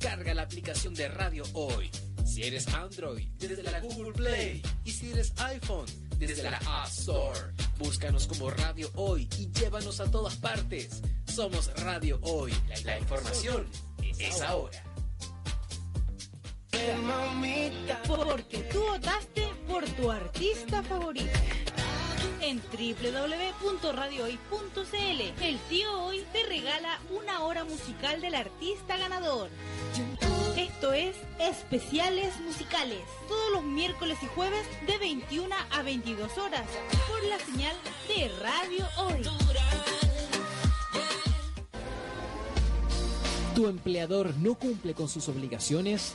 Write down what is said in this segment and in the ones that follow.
Descarga la aplicación de Radio Hoy. Si eres Android, desde la Google Play. Y si eres iPhone, desde la App Store. Búscanos como Radio Hoy y llévanos a todas partes. Somos Radio Hoy. La información es ahora. Porque tú votaste por tu artista favorito. En www.radiohoy.cl, el tío hoy te regala una hora musical del artista ganador. Esto es Especiales Musicales, todos los miércoles y jueves de 21 a 22 horas, por la señal de Radio Hoy. ¿Tu empleador no cumple con sus obligaciones?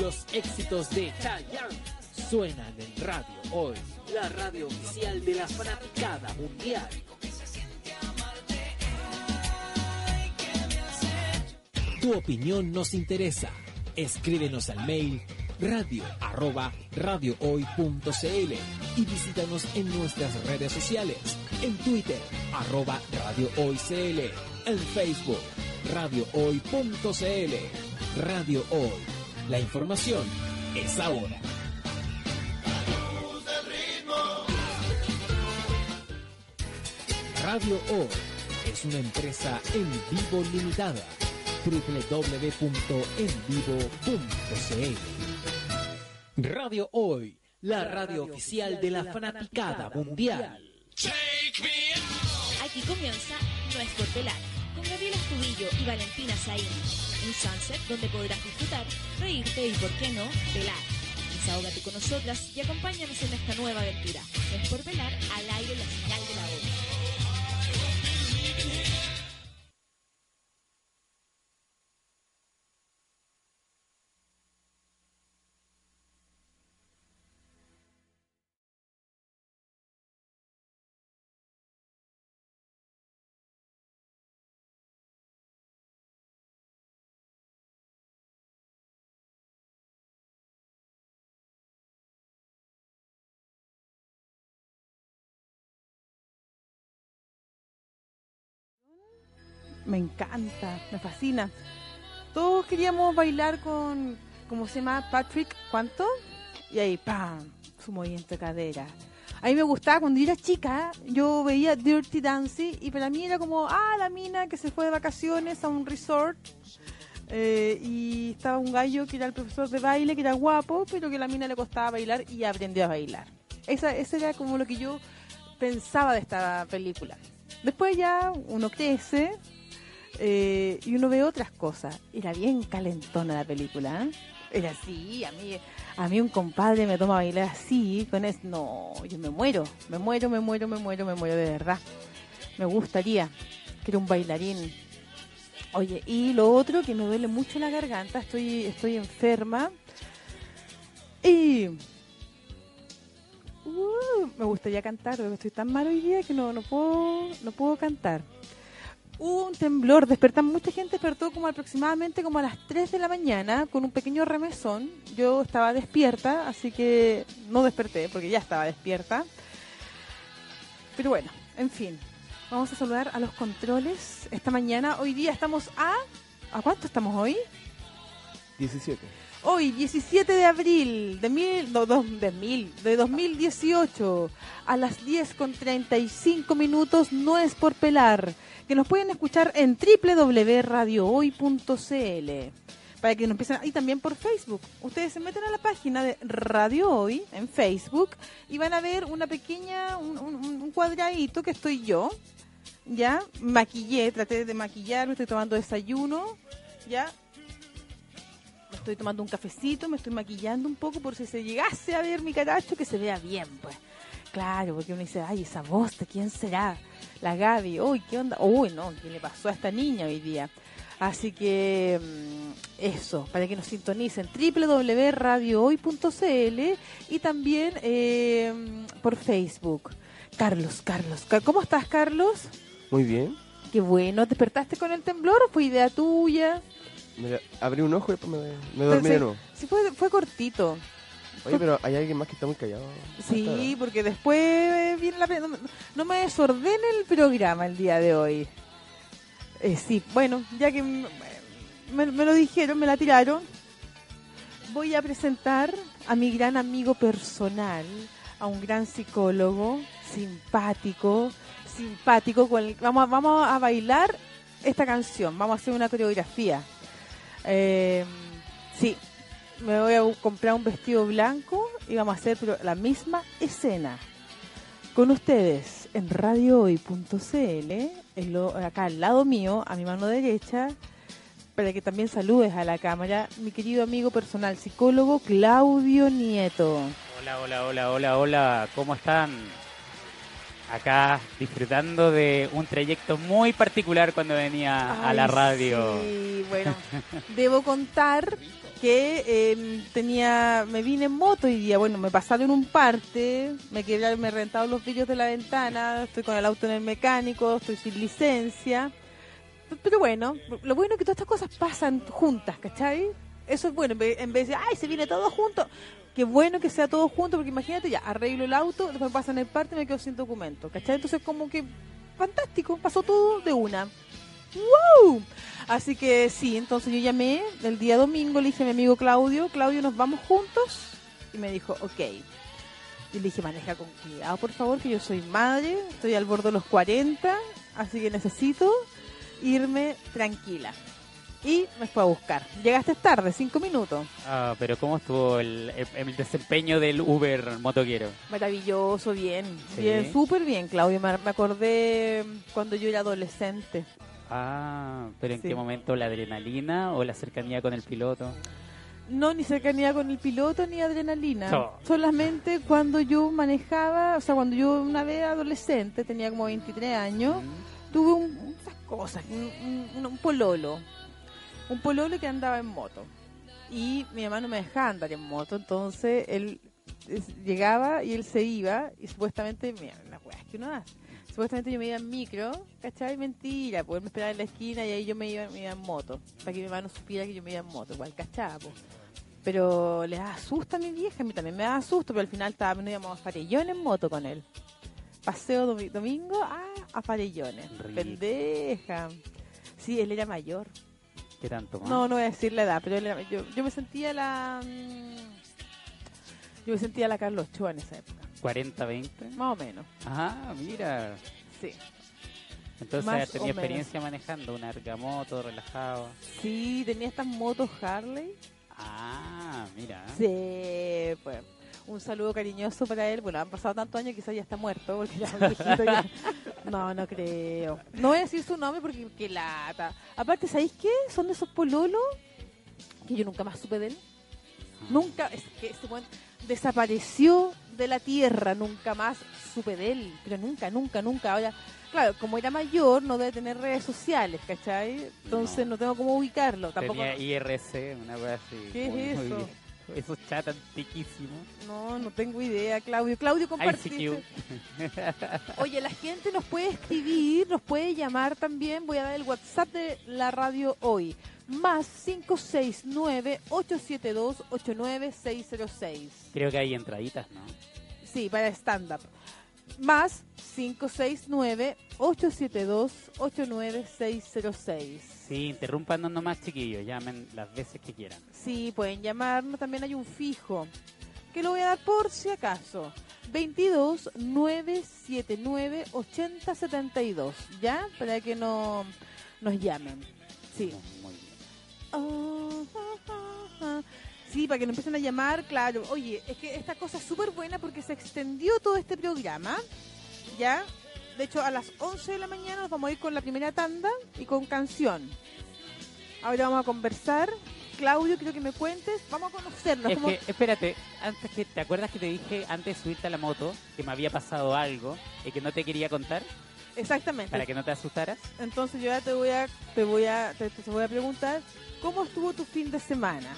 Los éxitos de Chayanne suenan en radio hoy, la radio oficial de la fanaticada mundial. Tu opinión nos interesa. Escríbenos al mail radio arroba radiohoy.cl y visítanos en nuestras redes sociales, en Twitter arroba radiohoycl, en Facebook radiohoy.cl, Radio Hoy la información es ahora. Radio Hoy es una empresa en vivo limitada. www.envivo.cl Radio Hoy, la radio oficial de la fanaticada mundial. Aquí comienza Nuestro Pelar con Gabriela Estudillo y Valentina Saín un sunset donde podrás disfrutar, reírte y, por qué no, velar. Desahógate con nosotras y acompáñanos en esta nueva aventura. Es por velar al aire la señal de la voz. Me encanta, me fascina. Todos queríamos bailar con, ¿cómo se llama? Patrick, ¿cuánto? Y ahí, ¡pam! Su movimiento de cadera. A mí me gustaba cuando yo era chica, yo veía Dirty Dancing y para mí era como, ah, la mina que se fue de vacaciones a un resort eh, y estaba un gallo que era el profesor de baile, que era guapo, pero que la mina le costaba bailar y aprendió a bailar. Esa, ese era como lo que yo pensaba de esta película. Después ya uno crece, eh, y uno ve otras cosas. Era bien calentona la película. ¿eh? Era así, a mí, a mí un compadre me toma a bailar así, con eso, no, yo me muero, me muero, me muero, me muero, me muero de verdad. Me gustaría que era un bailarín. Oye, y lo otro que me duele mucho la garganta, estoy, estoy enferma. Y uh, me gustaría cantar, pero estoy tan mal hoy día que no, no puedo, no puedo cantar hubo un temblor, despertan mucha gente despertó como aproximadamente como a las 3 de la mañana con un pequeño remesón. Yo estaba despierta, así que no desperté porque ya estaba despierta. Pero bueno, en fin, vamos a saludar a los controles esta mañana. Hoy día estamos a ¿A cuánto estamos hoy? 17. Hoy, 17 de abril de, mil, no, de, mil, de 2018, a las 10 con 35 minutos, no es por pelar que nos pueden escuchar en www.radiohoy.cl para que nos empiecen y también por Facebook. Ustedes se meten a la página de Radio Hoy en Facebook y van a ver una pequeña un, cuadradito que estoy yo. Ya maquillé, traté de maquillar, me estoy tomando desayuno, ya me estoy tomando un cafecito, me estoy maquillando un poco por si se llegase a ver mi caracho que se vea bien, pues. Claro, porque uno dice, ay, esa voz, ¿de quién será? La Gaby, uy, ¿qué onda? Uy, no, ¿qué le pasó a esta niña hoy día? Así que mm, eso, para que nos sintonicen www.radiohoy.cl y también eh, por Facebook. Carlos, Carlos, Car- ¿cómo estás, Carlos? Muy bien. Qué bueno, ¿despertaste con el temblor o fue idea tuya? Mira, abrí un ojo y después me, me dormí de sí, nuevo. sí fue, fue cortito. Oye, pero hay alguien más que está muy callado. Sí, porque después viene la... No, me- no me desordene el programa el día de hoy. Eh, sí, bueno, ya que me, me lo dijeron, me la tiraron, voy a presentar a mi gran amigo personal, a un gran psicólogo, simpático, simpático. Con el- vamos, vamos a bailar esta canción, vamos a hacer una coreografía. Eh, sí, me voy a comprar un vestido blanco y vamos a hacer la misma escena. Con ustedes en radiohoy.cl, acá al lado mío, a mi mano derecha, para que también saludes a la cámara, mi querido amigo personal psicólogo Claudio Nieto. Hola, hola, hola, hola, hola, ¿cómo están? Acá disfrutando de un trayecto muy particular cuando venía a la radio. Sí, bueno, debo contar que eh, tenía, me vine en moto y día, bueno, me pasaron un parte, me quebraron, me rentaron los vidrios de la ventana, estoy con el auto en el mecánico, estoy sin licencia. Pero bueno, lo bueno es que todas estas cosas pasan juntas, ¿cachai? Eso es bueno, en vez, en vez de, ay, se viene todo junto. Qué bueno que sea todo junto, porque imagínate, ya, arreglo el auto, después pasan el parte y me quedo sin documento, ¿cachai? Entonces como que, fantástico, pasó todo de una. ¡Wow! Así que sí, entonces yo llamé el día domingo, le dije a mi amigo Claudio, Claudio, ¿nos vamos juntos? Y me dijo, ok. Y le dije, maneja con cuidado, por favor, que yo soy madre, estoy al borde de los 40, así que necesito irme tranquila. Y me fue a buscar. Llegaste tarde, cinco minutos. Ah, pero ¿cómo estuvo el, el- el desempeño del Uber motoquero? Maravilloso, bien. Sí. Bien, súper bien, Claudio. Me, me acordé cuando yo era adolescente. Ah, pero ¿en Sí. qué momento la adrenalina o la cercanía con el piloto? No, ni cercanía con el piloto ni adrenalina. No. Solamente cuando yo manejaba, o sea, cuando yo una vez adolescente, tenía como 23 años, Mm, tuve un, esas cosas, un, un- un pololo. Un pololo que andaba en moto. Y mi mamá no me dejaba andar en moto, entonces él es- llegaba y él se iba y supuestamente, mira, las weas que uno hace. Supuestamente yo me iba en micro, ¿cachai? Mentira, pues él me esperaba en la esquina y ahí yo me iba, me iba en moto. Para que mi mamá no supiera que yo me iba en moto, igual cachaba, pues. Pero le da susto a mi vieja, a mí también me da susto, pero al final estaba, nos íbamos a Farellón en moto con él. Paseo domi- domingo a, a Farellones. Pendeja. Sí, él era mayor. ¿Qué tanto más? No, no voy a decir la edad, pero yo, yo me sentía la... mm, Yo me sentía la Carlos Ochoa en esa época. 40, 20. Más o menos, Ah, mira. sí. Entonces Más menos. experiencia manejando una argamoto, relajado. Sí, tenía estas motos Harley. Ah, mira. Sí, pues. Un saludo cariñoso para él. Bueno, han pasado tantos años, quizás ya está muerto, porque ya ya. No, no creo. No voy a decir su nombre porque qué lata. Aparte, ¿sabéis qué? Son de esos pololos que yo nunca más supe de él. Nunca, es que este buen desapareció de la tierra, nunca más supe de él. Pero nunca, nunca, nunca. Ahora, claro, como era mayor, no debe tener redes sociales, ¿cachai? Entonces No. no, tengo cómo ubicarlo. Tampoco. Tenía IRC, una cosa así. ¿Qué es eso? Esos chat antiquísimos. No, no tengo idea, Claudio. Claudio, compartiste. Oye, la gente nos puede escribir, nos puede llamar también. Voy a dar el WhatsApp de la radio hoy. Más 569-872-89606. Creo que hay entraditas, ¿no? Sí, para stand-up. Más 569-872-89606. Sí, interrúmpanos nomás, chiquillos. Llamen las veces que quieran. Sí, pueden llamarnos. También hay un fijo. Que lo voy a dar por si acaso. 22 979 8072. ¿Ya? Para que no nos llamen. Sí. Muy bien. Ah. Sí, para que nos empiecen a llamar, claro. Oye, es que esta cosa es súper buena porque se extendió todo este programa, ¿ya? De hecho, a las 11 de la mañana nos vamos a ir con la primera tanda y con canción. Ahora vamos a conversar. Claudio, quiero que me cuentes. Vamos a conocernos. Es ¿Cómo- que, espérate, antes que, ¿te acuerdas que te dije antes de subirte a la moto que me había pasado algo y que no te quería contar? Exactamente. para que no te asustaras. Entonces yo ya te voy a, te voy a, te, te voy a preguntar, ¿cómo estuvo tu fin de semana?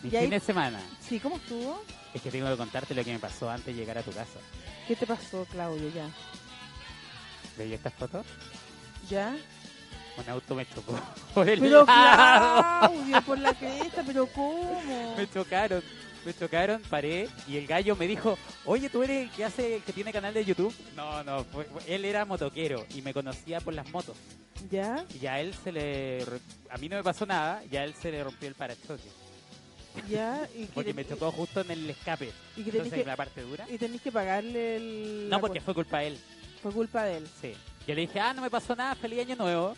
Mi Y ahí- fin de semana. Sí, ¿cómo estuvo? Es que tengo que contarte lo que me pasó antes de llegar a tu casa. ¿Qué te pasó, Claudio? Ya. ¿Veis estas fotos? ¿Ya? Un auto me chocó por el Pero lado. Claudio, por la cresta, pero ¿cómo? Me chocaron, me chocaron, paré y el gallo me dijo, oye, ¿tú eres el que hace, que tiene canal de YouTube? No, no, fue- fue- él era motoquero y me conocía por las motos. ¿Ya? Y a él se le, a mí no me pasó nada, y a él se le rompió el parachoque. ¿Ya? ¿Y que Porque me chocó justo en el escape. y que Entonces, que- en la parte dura. Y tenés que pagarle el... No, porque fue culpa de él. Fue culpa de él. Sí. Yo le dije, ah, no me pasó nada, feliz año nuevo.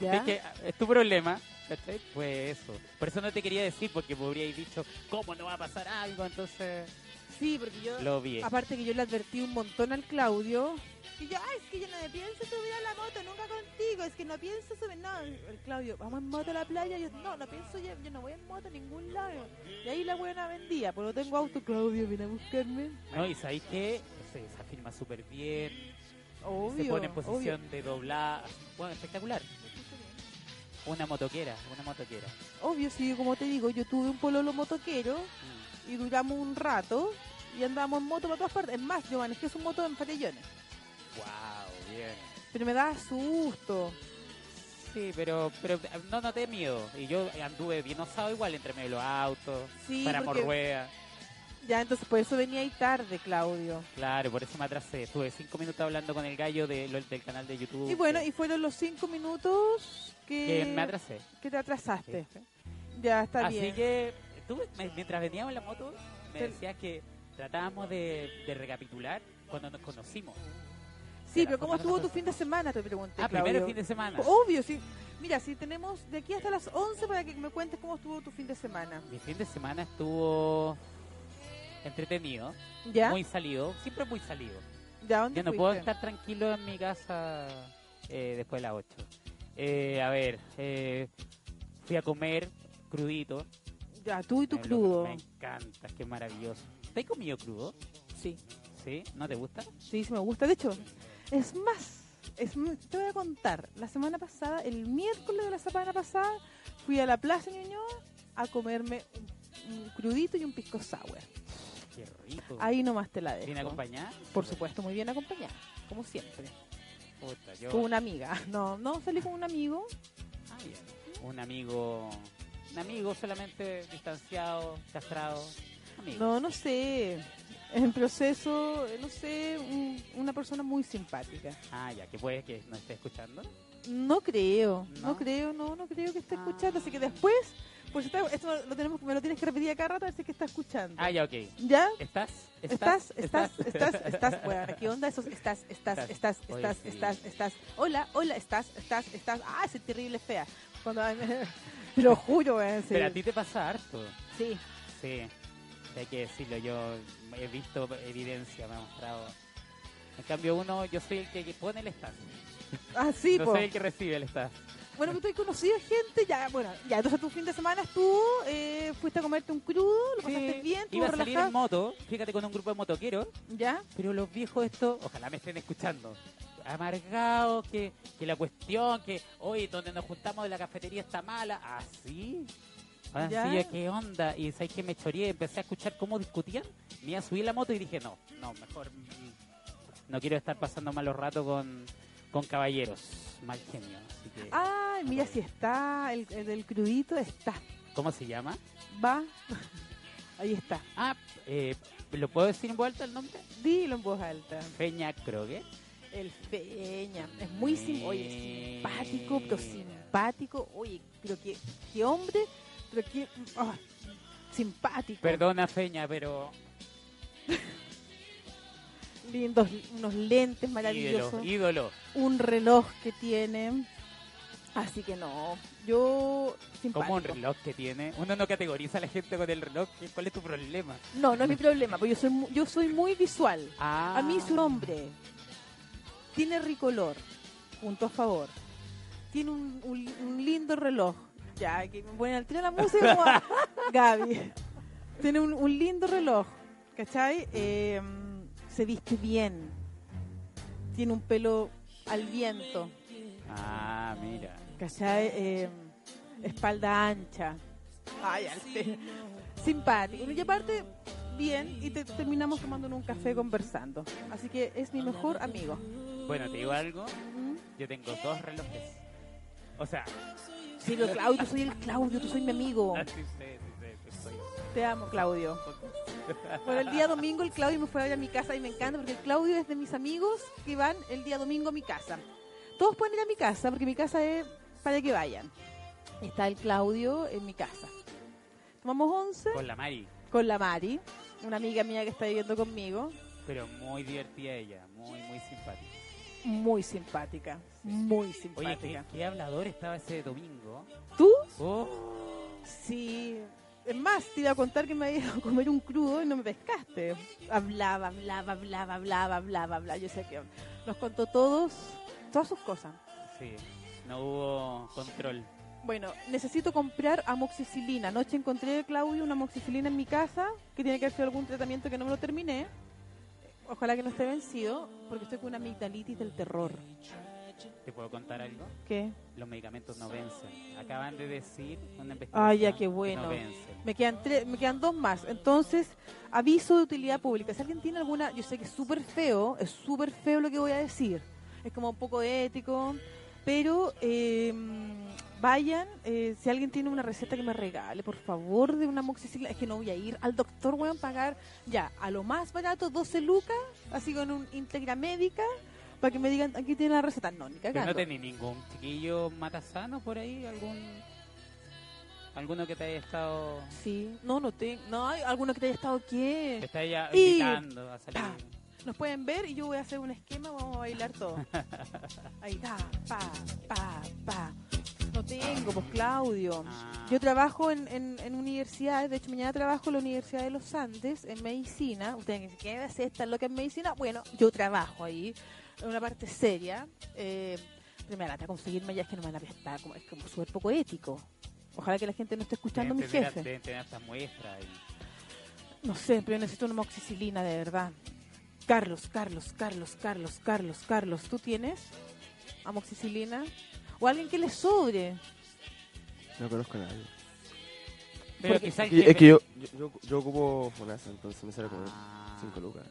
¿Ya? Es que ah, es tu problema. ¿cachai? Fue eso. Por eso no te quería decir, porque me habríais dicho, ¿cómo no va a pasar algo? Entonces, Sí, porque yo... lo vi. Aparte que yo le advertí un montón al Claudio. Que yo, ay, es que yo no me pienso subir a la moto nunca contigo. Es que no pienso subir. No, el Claudio, vamos en moto a la playa. Yo, no, no pienso, yo, yo no voy en moto a ningún lado. Y ahí la buena vendía. Pues no tengo auto, Claudio, viene a buscarme. No, y sabéis que se, se filma súper bien, Obvio. se pone en obvio. posición de doblar. Bueno, espectacular. Una motoquera, una motoquera. Obvio, sí, como te digo, yo tuve un pololo motoquero Mm. y duramos un rato y andábamos en moto para todas partes. Es más, yo manejé su moto en Farellones. Wow, bien. Pero me daba susto. Sí, pero, pero no noté miedo. Y yo anduve bien osado igual entre medio de los autos, Sí, para porque- ruedas. Ya, entonces por eso venía ahí tarde, Claudio. Claro, por eso me atrasé. Estuve cinco minutos hablando con el gallo de, lo- del canal de YouTube. Y bueno, y fueron los cinco minutos que, que me atrasé. que te atrasaste. Ya, está Así bien. que tú, mientras veníamos en la moto, me Te- decías que tratábamos de, de recapitular cuando nos conocimos. Sí, pero ¿cómo estuvo tu fin de semana? Te pregunté, Ah, Claudio. primero fin de semana. Obvio, sí. Mira, si tenemos de aquí hasta las 11 para que me cuentes cómo estuvo tu fin de semana. Mi fin de semana estuvo entretenido, ¿Ya? muy salido, siempre muy salido. ¿Ya dónde Ya no fuiste? puedo estar tranquilo en mi casa eh, después de las 8. Eh, a ver, eh, fui a comer crudito. Ya, tú y tu crudo. Me encanta, qué maravilloso. ¿Te has comido crudo? Sí, ¿Sí? ¿No te gusta? sí, sí me gusta. De hecho, es más, es, te voy a contar. La semana pasada, el miércoles de la semana pasada, fui a la Plaza Ñuñoa a comerme un, un crudito y un pisco sour. Ahí nomás te la dejo. ¿Bien acompañada? Por supuesto, muy bien acompañada, como siempre. Puta, yo- Con una amiga. No, no salí con un amigo. Ah, ya. Un amigo, un amigo solamente distanciado, castrado. Amigo. No, no sé. En proceso, no sé, un- una persona muy simpática. Ah, ya, que puede que nos esté escuchando. No creo, no, ¿No? creo, no, no creo que esté Ah. escuchando. Así que después, pues está- esto lo tenemos, me lo tienes que repetir acá rato a ver si es que está escuchando. Ah, ya, ok. ¿Ya? ¿Estás? ¿Estás? ¿Estás? ¿Estás? ¿Estás? Bueno, ¿qué onda esos? ¿Estás? ¿Estás? Estás. ¿Estás? ¿Estás? sí. ¿Estás? ¿Estás? Hola, hola, ¿estás? ¿Estás? ¿Estás? Ah, ese terrible fea. Cuando, lo juro, weón, sí. Pero a ti te pasa harto. Sí. Sí, hay que decirlo. Yo he visto evidencia, me ha mostrado. En cambio, uno, yo soy el que pone el estás. Ah, sí, no po. soy el que recibe el estás. Bueno, que tú has conocido gente, ya, bueno, ya, entonces tu fin de semana estuvo, eh, fuiste a comerte un crudo, lo pasaste bien, estuvo Iba a salir en moto, fíjate, con un grupo de motoqueros. ¿ya? Pero los viejos estos, ojalá me estén escuchando, amargados, que, que la cuestión, que hoy donde nos juntamos de la cafetería está mala, así. Así ¿Ya? yo, ¿qué onda? Y sabes que me choreé, empecé a escuchar cómo discutían, me iba a subir la moto y dije, no, no, mejor mm, no quiero estar pasando malos ratos con, con caballeros, mal genio. Así que, Ay, mira si está, el, el del crudito está, ¿Cómo se llama? va, ahí está, Ah, eh, ¿lo puedo decir en vuelta el nombre? dilo en voz alta. Feña Kroger. El Feña, es muy sim oye, simpático, pero simpático, oye, pero qué, qué hombre, pero qué, ah, simpático. Perdona, Feña, pero Lindos, unos lentes ídolo, maravillosos. ídolo. un reloj que tiene. Así que no, yo simpático. Como un reloj que tiene. Uno no categoriza a la gente con el reloj. ¿qué- ¿Cuál es tu problema? No, no es mi problema, porque yo soy mu- yo soy muy visual. Ah, A mí su nombre tiene ricolor, punto a favor. Tiene un, un- un lindo reloj. Ya, que me ponen al tiro la música como a Gaby. Tiene un, un lindo reloj, ¿cachai? Eh, se viste bien. Tiene un pelo al viento. Ah, mira. ¿Cachai? Eh, espalda ancha. Ay. Simpático. Y aparte, bien, y te, terminamos tomando un café conversando. Así que es mi mejor amigo. Bueno, te digo algo. ¿Mm? Yo tengo dos relojes. O sea, Sí, pero Claudio, tú soy el Claudio, tú soy mi amigo. ah, sí sé, sí sé, sí soy. Te amo, Claudio. Bueno, el día domingo el Claudio me fue a ver a mi casa y me encanta porque el Claudio es de mis amigos que van el día domingo a mi casa. Todos pueden ir a mi casa porque mi casa es para que vayan. Está el Claudio en mi casa. Tomamos once Con la Mari. con la Mari, una amiga mía que está viviendo conmigo. Pero muy divertida ella, muy, muy simpática. Muy simpática, muy Oye, ¿qué, simpática. qué hablador estaba ese domingo? ¿Tú? Oh, Sí. Es más, te iba a contar que me había ido a comer un crudo y no me pescaste. Hablaba, hablaba, hablaba, hablaba, hablaba, hablaba. Yo sé que nos contó todos, todas sus cosas. sí, no hubo control. Bueno, necesito comprar amoxicilina. Anoche encontré, Claudio, una amoxicilina en mi casa que tiene que haber sido algún tratamiento que no me lo terminé. Ojalá que no esté vencido, porque estoy con una amigdalitis del terror. ¿Te puedo contar algo? ¿Qué? Los medicamentos no vencen. Acaban de decir una investigación Ay, ya, qué que bueno. no. Me quedan, tres, me quedan dos más. Entonces, aviso de utilidad pública. Si alguien tiene alguna, yo sé que es súper feo, es súper feo lo que voy a decir. Es como un poco ético, pero eh, vayan, eh, si alguien tiene una receta que me regale, por favor, de una amoxicilina. Es que no voy a ir al doctor, voy a pagar ya, a lo más barato, 12 lucas, así con un Integra Médica, para que me digan, aquí tiene la receta. No, ni ¿Pero cagando. no tenés ningún chiquillo matasano por ahí? ¿Algún alguno que te haya estado... Sí, no, no tengo. No, hay alguno que te haya estado Te aquí. está Y- invitando a salir? Nos pueden ver y yo voy a hacer un esquema, vamos a bailar todo. Ahí está, pa, pa, pa. No tengo, pues Claudio. Ah, Yo trabajo en, en, en universidades, de hecho mañana trabajo en la Universidad de los Andes, en medicina. Ustedes dicen, ¿qué es esta loca en medicina? Bueno, yo trabajo ahí, una parte seria. Eh, primero, lata conseguirme ya es que no me van a prestar, como, es como súper poco ético. Ojalá que la gente no esté escuchando a mi deben tener- jefe. Deben tener estas muestras. y- No sé, pero yo necesito una moxicilina de verdad. Carlos, Carlos, Carlos, Carlos, Carlos, Carlos, ¿tú tienes amoxicilina? O alguien que le sobre. No conozco a nadie. Pero Porque- quizás Es que, es que yo, yo, yo, yo ocupo FONASA, entonces me sale como Ah, 5 lucas.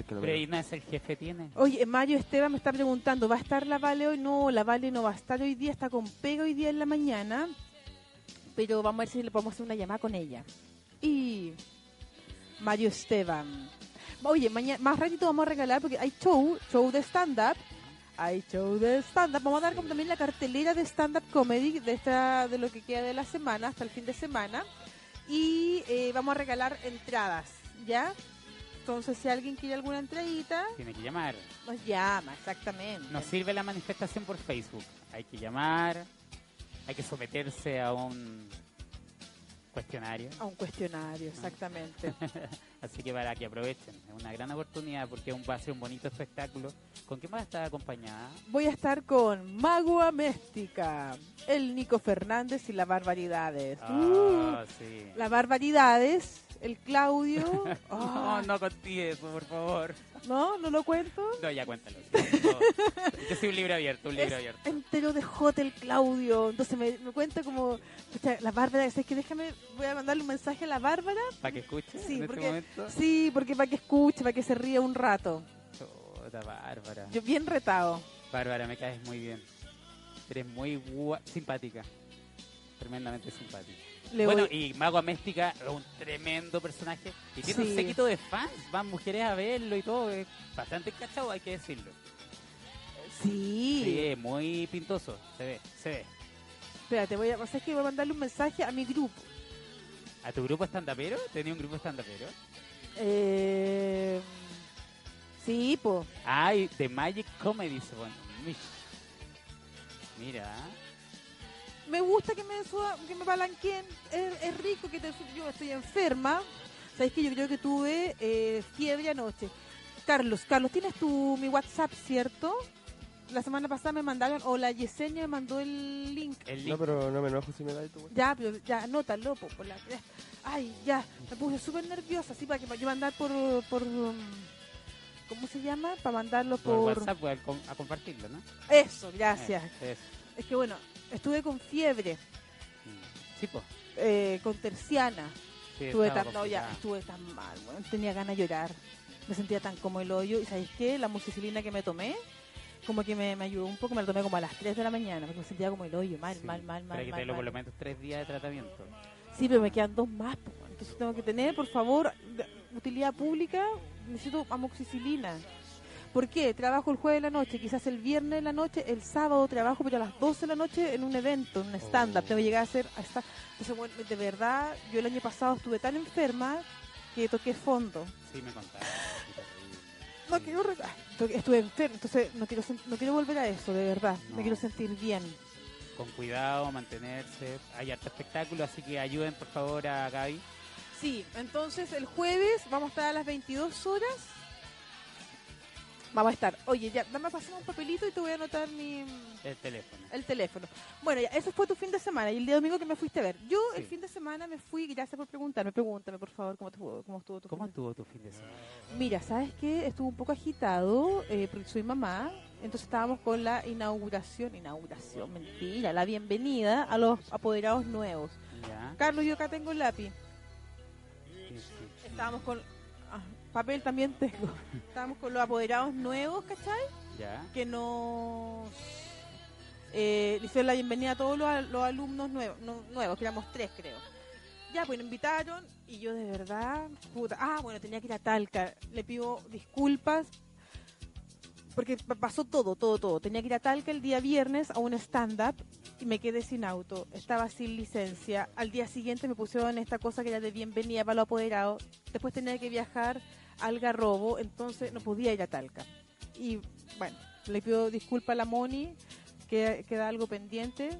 Si es que no Pero me- ¿y no es el jefe tiene? Oye, Mario Esteban me está preguntando, ¿va a estar la Vale hoy? No, la Vale no va a estar hoy día, está con pega hoy día en la mañana. Pero vamos a ver si le podemos hacer una llamada con ella. Y Mario Esteban. Oye, mañana, más ratito vamos a regalar porque hay show, show de stand-up. Hay show de stand-up. Vamos a dar como también la cartelera de stand-up comedy de esta de lo que queda de la semana hasta el fin de semana. Y eh, vamos a regalar entradas, ¿ya? Entonces, si alguien quiere alguna entradita, Tiene que llamar. nos llama, exactamente. No sirve la manifestación por Facebook. Hay que llamar, hay que someterse a un cuestionario. A un cuestionario, exactamente. Así que para que aprovechen, es una gran oportunidad porque va a ser un bonito espectáculo. ¿Con quién va a estar acompañada? Voy a estar con Mago Améstica, el Nico Fernández y la Barbaridades. Ah, sí. Uh, la Barbaridades, el Claudio. No, Ah, no contigo eso, por favor. ¿No? ¿No lo cuento? No, ya cuéntalo. No. Yo soy un libro abierto, un libro Es abierto. entero de Hotel Claudio. Entonces me, me cuenta como, pucha, la Bárbara, ¿sabes que Déjame, voy a mandarle un mensaje a la Bárbara. ¿Para que escuche Sí, en porque- este momento? Sí, porque para que escuche, para que se ría un rato. Chuta, Bárbara. Yo bien retado. Bárbara, me caes muy bien. Eres muy simpática. Tremendamente simpática. Le bueno, voy- y Mago Améstica es un tremendo personaje. Y tiene Sí. un séquito de fans. Van mujeres a verlo y todo. Es bastante cachado, hay que decirlo. sí. Sí, es muy pintoso. Se ve, se ve. Espérate, voy a, o sea, es que voy a mandarle un mensaje a mi grupo. ¿A tu grupo estandapero? ¿Tenía un grupo estandapero? Eh, sí, po. Ay, The Magic Comedy. Mira. Me gusta que me suba, que me balanqueen. Es, es rico que te, yo estoy enferma. Sabes que yo creo que tuve eh, fiebre anoche. Carlos, Carlos, tienes tu mi WhatsApp, ¿cierto? La semana pasada me mandaron, o la Yesenia me mandó el link. El No, link. pero no me enojo si me da tu Ya, pero ya, anótalo, po, por la... Ay, ya, me puse súper nerviosa, así para que yo mandar por, por, um, ¿cómo se llama? Para mandarlo Por por... WhatsApp pues, a, com- a compartirlo, ¿no? Eso, gracias. Eh, eso. Es que bueno, estuve con fiebre. Sí, pues. eh, con terciana. Sí, Estuve tan, no, ya, estuve tan mal, weón. tenía ganas de llorar. Me sentía tan como el hoyo. ¿Y sabéis qué? La mucicilina que me tomé, como que me, me ayudó un poco. Me la tomé como a las 3 de la mañana, porque me sentía como el hoyo, mal, Sí, mal, mal, mal. Pero hay que mal, por lo menos tres días de tratamiento. Sí, pero me quedan dos más. po. Entonces tengo que tener, por favor, utilidad pública, necesito amoxicilina. ¿Por qué? Trabajo el jueves de la noche, quizás el viernes de la noche, el sábado trabajo, pero a las 12 de la noche en un evento, en un stand-up. Tengo que llegar a hacer... A estar... Entonces, bueno, de verdad, yo el año pasado estuve tan enferma que toqué fondo. Sí, me terrible. No quiero... ah, Estuve enferma, entonces no quiero, no quiero volver a eso, de verdad. No. Me quiero sentir bien. Con cuidado, mantenerse. Hay harto espectáculo, así que ayuden por favor a Gaby. Sí, entonces el jueves vamos a estar a las 22 horas. Vamos a estar. Oye, ya, dame pasar un papelito y te voy a anotar mi El teléfono. el teléfono. Bueno, ya, eso fue tu fin de semana y el día domingo que me fuiste a ver. Yo el fin de semana me fui, gracias por preguntarme, pregúntame por favor cómo estuvo, cómo estuvo tu ¿Cómo fin de- estuvo tu fin de semana? Mira, ¿sabes qué? Estuvo un poco agitado eh, porque soy mamá. Entonces estábamos con la inauguración, inauguración, mentira, la bienvenida a los apoderados nuevos. Ya. Carlos, yo acá tengo el lápiz. Sí, sí. Estábamos con... papel también tengo. Estábamos con los apoderados nuevos, ¿cachai? Ya. Que nos... Eh, le hicieron la bienvenida a todos los, los alumnos nuevos, no- nuevos, que éramos tres creo. Ya, pues nos invitaron y yo de verdad, puta, ah, bueno, tenía que ir a Talca. Le pido disculpas porque pa- pasó todo, todo, todo. Tenía que ir a Talca el día viernes a un stand-up y me quedé sin auto. Estaba sin licencia. Al día siguiente me pusieron esta cosa que era de bienvenida para los apoderados. Después tenía que viajar al Garrobo, entonces no podía ir a Talca. Y bueno, le pido disculpas a la Moni, que queda algo pendiente.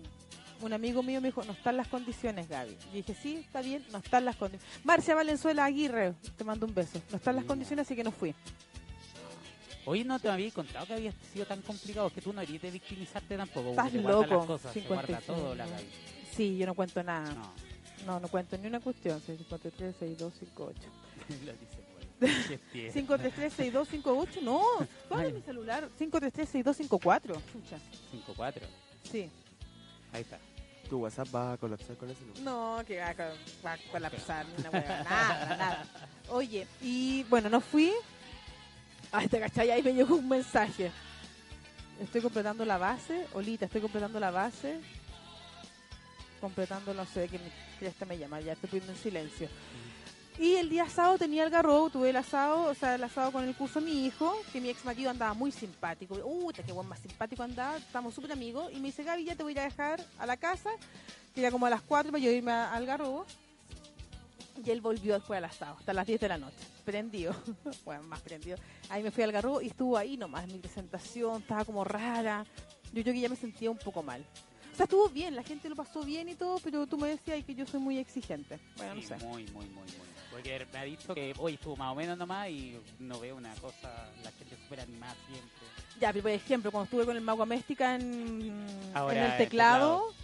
Un amigo mío me dijo, no están las condiciones, Gaby. Y dije, sí, está bien, no están las condiciones. Marcia Valenzuela Aguirre, te mando un beso. No están las condiciones, así que no fui. Hoy no te había contado que había sido tan complicado, que tú no harías de victimizarte tampoco. Estás loco, las cosas, se guarda 55. todo la Gaby. Sí, yo no cuento nada. No, No, no cuento ni una cuestión. 53, 62, 58. Lo dice pues. Qué tierno. 533 6258 no, ¿cuál es mi celular? 533 6254 Chucha. 5-4. Sí. Ahí está. Tu WhatsApp va a colapsar con ese número. No, que va a, va a colapsar ni una hueá, nada, nada. Oye, y bueno, no fui. Ay, te cachai, ahí me llegó un mensaje. Estoy completando la base, Olita, estoy completando la base. Completando, no sé, que mi me llama, ya estoy pidiendo en silencio. Y el día sábado tenía el garrobo, tuve el asado, o sea, el asado con el curso de mi hijo, que mi ex marido andaba muy simpático. Uy, qué buen más simpático andaba, estamos súper amigos. Y me dice, Gaby, ya te voy a ir a dejar a la casa, que era como a las 4 para yo irme a- al garrobo. Y él volvió después al asado, hasta las 10 de la noche, prendido, bueno, más prendido. Ahí me fui al garrobo y estuvo ahí nomás, mi presentación estaba como rara. Yo creo que ya me sentía un poco mal. O sea, estuvo bien, la gente lo pasó bien y todo, pero tú me decías que yo soy muy exigente. Bueno, no sé. Muy, muy, muy, muy. Porque me ha dicho que hoy estuvo más o menos nomás y no veo una cosa, la gente súper animada siempre. Ya, pero por ejemplo, cuando estuve con el mago Améstica en, Ahora, en el el teclado,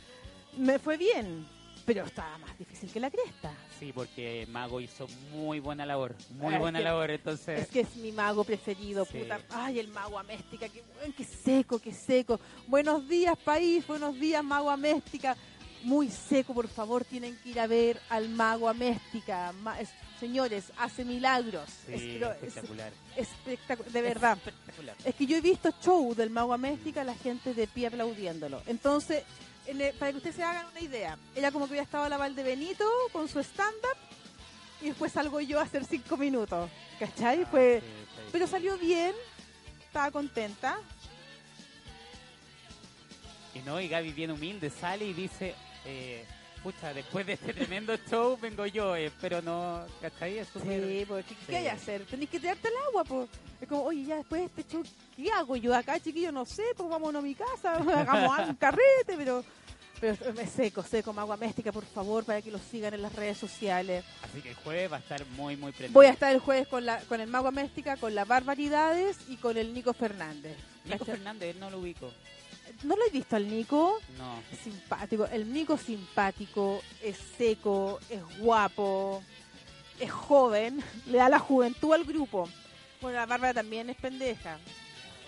me fue bien, pero estaba más difícil que la cresta. Sí, porque Mago hizo muy buena labor, muy buena labor, entonces... Es que es mi mago preferido, Sí. puta. Ay, el mago Améstica, qué, qué seco, qué seco. Buenos días, país, buenos días, mago Améstica. Muy seco, por favor, tienen que ir a ver al mago Améstica. Ma- es- señores, hace milagros. Sí, Es- pero es espectacular. espectacular, de verdad. Espectacular. Es que yo he visto show del Mago Améstica, la gente de pie aplaudiéndolo. Entonces, para que ustedes se hagan una idea, era como que había estado la Valdebenito con su stand-up y después salgo yo a hacer cinco minutos. ¿Cachai? Ah, sí, sí. pero salió bien, estaba contenta. Y no, y Gaby bien humilde sale y dice, eh, pucha, después de este tremendo show vengo yo, eh, pero no, ¿cachai? Es Sí, pues, ¿qué, hay que hacer? Tenéis que tirarte el agua, pues. Es como, oye, ya después de este show, ¿qué hago yo acá, chiquillo? No sé, pues vámonos a mi casa, hagamos un carrete, pero... Pero es seco, seco, Mago Améstica, por favor, para que lo sigan en las redes sociales. Así que el jueves va a estar muy, muy prendido. Voy a estar el jueves con, la, con el Mago Améstica, con las Barbaridades y con el Nico Fernández. Nico ¿Cachai? Fernández, él no lo ubico. ¿No lo he visto al Nico? No. Es simpático. El Nico es simpático, es seco, es guapo, es joven, le da la juventud al grupo. Bueno, la Bárbara también es pendeja.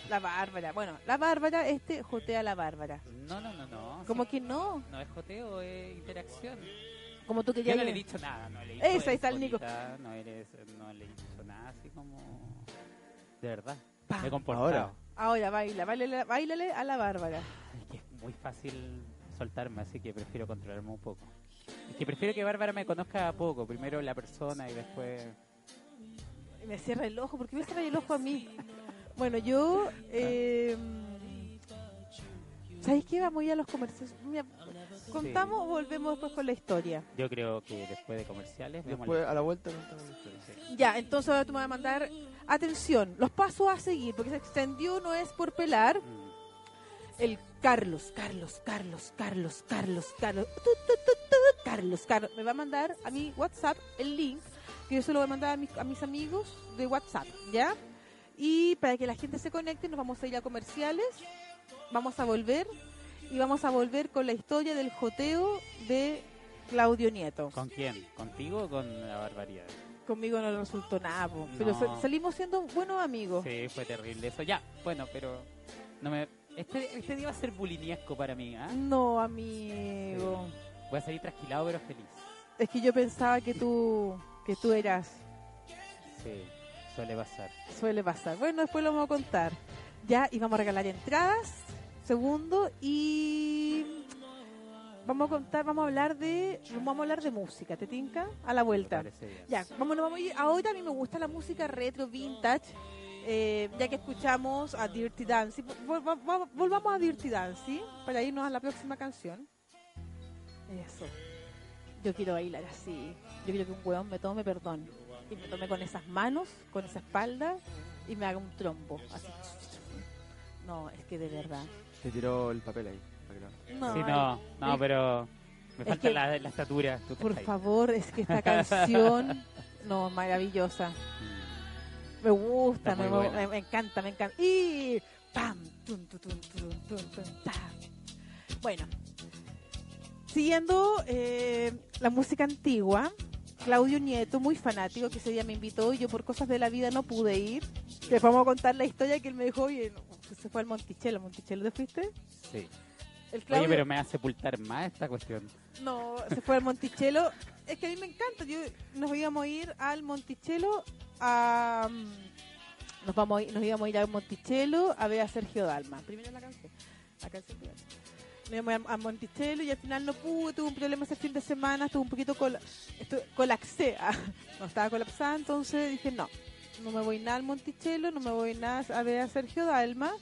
La Bárbara. Bueno, la Bárbara, este jotea a la Bárbara. No, no, no, no. Como sí. que no. No es joteo, es interacción. Como tú Yo querías. no le he dicho nada, no le he dicho Esa, ahí "Eres está el Nico. bonita", No, eres, no le he dicho nada así como... De verdad. Pa. Me he comportado. Ahora. Ahora baila, bailale, bailale a la Bárbara. Es que es muy fácil soltarme, así que prefiero controlarme un poco. Es que prefiero que Bárbara me conozca poco. Primero la persona y después... Me cierra el ojo, porque me cierra el ojo a mí. Bueno, yo. Eh, ¿Sabéis qué? Vamos ya a los comercios. Mira, contamos o volvemos después con la historia. Yo creo que después de comerciales... vemos Después, la- a la vuelta, contamos la historia. Sí. Ya, entonces ahora tú me vas a mandar. Atención, los pasos a seguir, porque se extendió, no es por pelar. El Carlos, Carlos, Carlos, Carlos, Carlos, Carlos, Carlos, Carlos. Me va a mandar a mi WhatsApp el link, que yo se lo voy a mandar a mis, a mis amigos de WhatsApp, ¿ya? Y para que la gente se conecte, nos vamos a ir a comerciales, vamos a volver y vamos a volver con la historia del joteo de Claudio Nieto. ¿Con quién? ¿Contigo o con la barbaridad? Conmigo no resultó nada, po, pero No. salimos siendo buenos amigos. Sí, fue terrible eso. Ya, bueno, pero... no me Este, este día va a ser buliniesco para mí, ¿ah? No, amigo. Voy a salir trasquilado pero feliz. Es que yo pensaba que tú, que tú eras, Sí, suele pasar. suele pasar. Bueno, después lo vamos a contar. Ya, y vamos a regalar entradas, segundo, y vamos a contar, vamos a hablar de, vamos a hablar de música, ¿te tinca? A la vuelta. Ya, vamos, nos vamos a ir. Ahora a mí me gusta la música retro, vintage, eh, ya que escuchamos a Dirty Dancing. Vol- vol- vol- volvamos a Dirty Dancing para irnos a la próxima canción. Eso. Yo quiero bailar así. Yo quiero que un hueón me tome perdón. Y me tome con esas manos, con esa espalda, y me haga un trombo. Así. No, es que de verdad. Te tiró el papel ahí. Lo- No, Sí, no, no, es- pero me es falta que- la, la estatura. ¿tú Por favor, es que esta canción, no, maravillosa. Mm. Me gusta, me, me- me encanta, me encanta. Y pam, tun, tun, ta. Bueno, siguiendo eh, la música antigua, Claudio Nieto, muy fanático, que ese día me invitó y yo por cosas de la vida no pude ir. Les vamos a contar la historia que él me dijo, oye, no, se fue al Monticello. ¿Monticello te fuiste? Sí. El Oye, pero me va a sepultar más esta cuestión. No, se fue al Monticello. Es que a mí me encanta. Yo, nos íbamos a ir al Monticello a. mm, Nos, vamos a ir- nos íbamos a ir al Monticello a ver a Sergio Dalma. Primero la canción. La canción primero. Nos íbamos a a Monticello y al final no pude. Tuve un problema ese fin de semana. Estuve un poquito col estu- colapsé. ah, No estaba colapsada. Entonces dije: No, no me voy nada al Monticello. No me voy nada a ver a Sergio Dalma.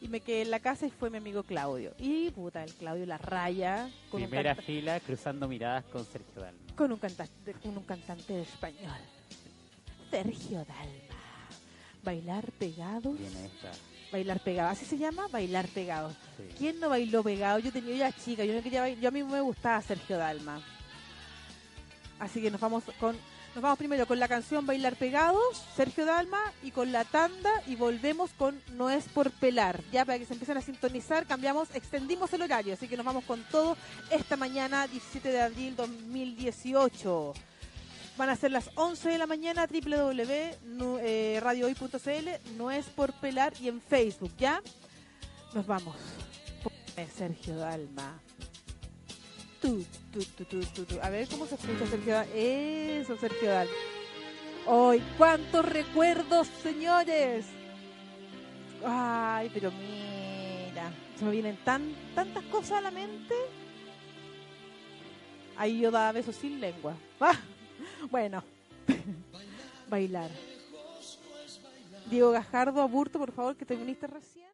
Y me quedé en la casa y fue mi amigo Claudio. Y puta, el Claudio la raya. Con Primera canta- fila cruzando miradas con Sergio Dalma. con un cantante, con un cantante español. Sergio Dalma. Bailar pegados. Viene esta. Bailar pegados. ¿Así se llama? Bailar pegados. Sí. ¿Quién no bailó pegado? Yo tenía era chica, yo no quería bailar, yo a mí me gustaba Sergio Dalma. Así que nos vamos con nos vamos primero con la canción Bailar pegados, Sergio Dalma y con la tanda y volvemos con No es por pelar. Ya para que se empiecen a sintonizar, cambiamos, extendimos el horario, así que nos vamos con todo esta mañana 17 de abril 2018. Van a ser las 11 de la mañana www.radiohoy.cl, no es por pelar y en Facebook, ¿ya? Nos vamos. Ponme Sergio Dalma. Tu, tu, tu. A ver cómo se escucha Sergio Dalma. Eso, Sergio Dalma. ¡Ay, cuántos recuerdos, señores! Ay, pero mira, se me vienen tan, tantas cosas a la mente. Ahí yo daba besos sin lengua. Ah, Bueno, bailar. Diego Gajardo, Aburto, por favor, que te viniste recién.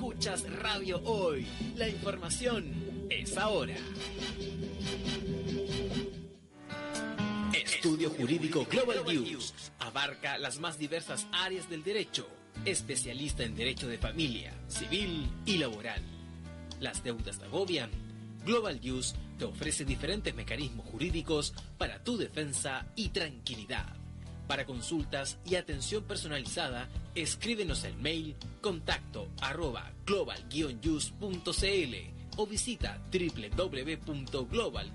Escuchas Radio Hoy. La información es ahora. Estudio Jurídico Global News abarca las más diversas áreas del derecho, especialista en derecho de familia, civil y laboral. Las deudas te agobian. Global News te ofrece diferentes mecanismos jurídicos para tu defensa y tranquilidad. Para consultas y atención personalizada, escríbenos el mail contacto arroba global o visita www.global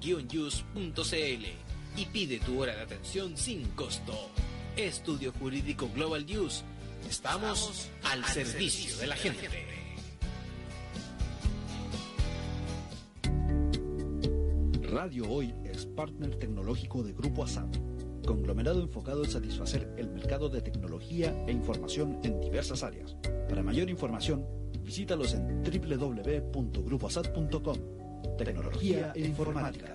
y pide tu hora de atención sin costo. Estudio Jurídico Global News. Estamos, al, servicio, de la gente. Radio Hoy es partner tecnológico de Grupo ASAP, conglomerado enfocado en satisfacer el mercado de tecnología e información en diversas áreas. Para mayor información, visítalos en www.grupoasat.com. Tecnología e informática.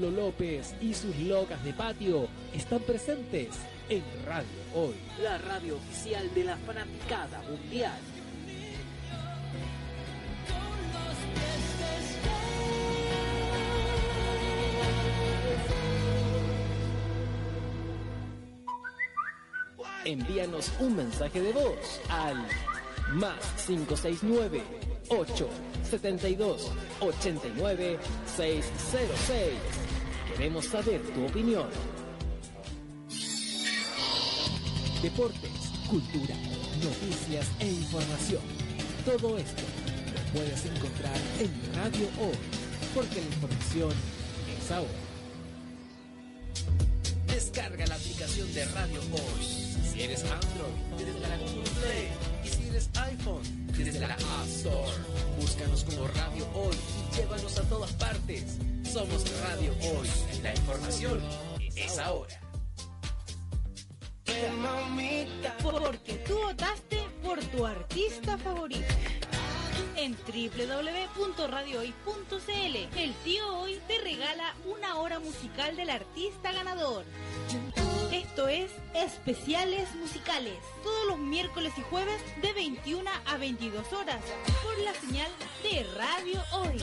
Pablo López y sus locas de patio están presentes en Radio Hoy, la radio oficial de la fanaticada mundial. Envíanos un mensaje de voz al más 569 872 89 606. Queremos saber tu opinión. Deportes, cultura, noticias e información. Todo esto lo puedes encontrar en Radio Hoy, porque la información es ahora. Descarga la aplicación de Radio Hoy. Si eres Android, desde la Google Play. Y si eres iPhone, desde la App Store. Búscanos como Radio Hoy y llévanos a todas partes. Somos Radio Hoy. La información es ahora. Porque tú votaste por tu artista favorito. En www.radiohoy.cl, el tío hoy te regala una hora musical del artista ganador. Esto es Especiales Musicales, todos los miércoles y jueves de 21 a 22 horas, por la señal de Radio Hoy.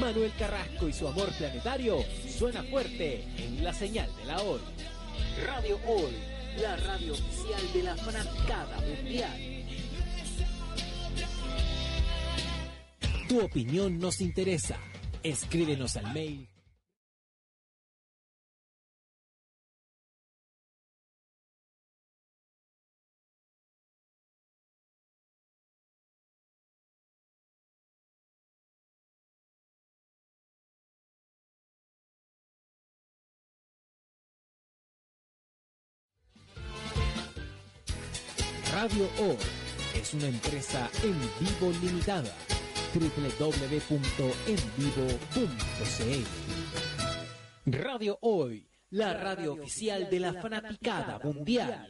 Manuel Carrasco y su amor planetario suena fuerte en la señal de la hoy. Radio Hoy, la radio oficial de la fanaticada mundial. Tu opinión nos interesa. Escríbenos al mail Radio Hoy es una empresa en vivo limitada. www.envivo.cl Radio Hoy, la radio oficial de la fanaticada mundial.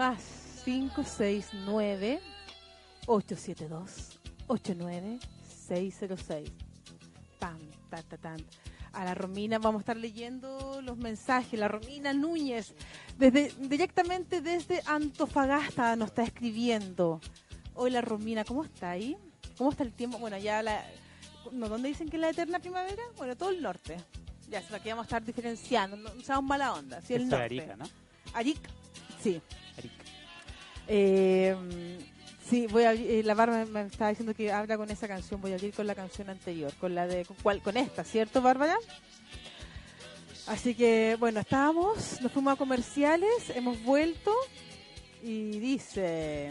Más 569 872 89606. Pam, ta, ta, tan. A la Romina vamos a estar leyendo los mensajes. La Romina Núñez, desde, directamente desde Antofagasta, nos está escribiendo. Hola Romina, ¿cómo está ahí? ¿Cómo está el tiempo? Bueno, ya la... No, ¿Dónde dicen que es la eterna primavera? Bueno, todo el norte. Ya, se aquí vamos a estar diferenciando. No, no seamos mala onda. Sí, el Esto norte. Arica, ¿no? Arica, sí. Eh, sí, voy a, eh, la Bárbara me estaba diciendo que habla con esa canción. Voy a abrir con la canción anterior, con la de con, cuál- con esta, ¿cierto, Bárbara? Así que, bueno, estábamos, nos fuimos a comerciales, hemos vuelto y dice,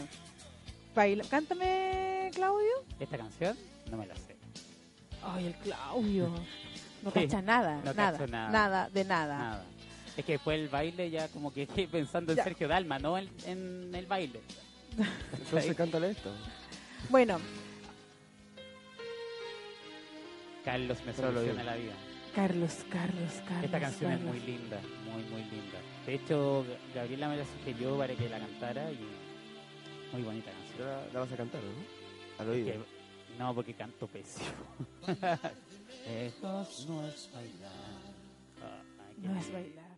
baila, cántame, Claudio. Esta canción no me la sé. Ay, el Claudio. No Sí, cacha nada, no nada, nada. nada, de nada. Nada. Es que después el baile ya como que estoy pensando en Ya. Sergio Dalma, no en, en el baile. Entonces cántale esto. Bueno, Carlos me soluciona la vida. Carlos, Carlos, Carlos. Esta canción es muy linda, muy, muy linda. De hecho, Gabriela me la sugirió para que la cantara y muy bonita canción. La, la vas a cantar, ¿no? Al oído. Que- no, porque canto pésimo. Lejos no es bailar. No es bailar.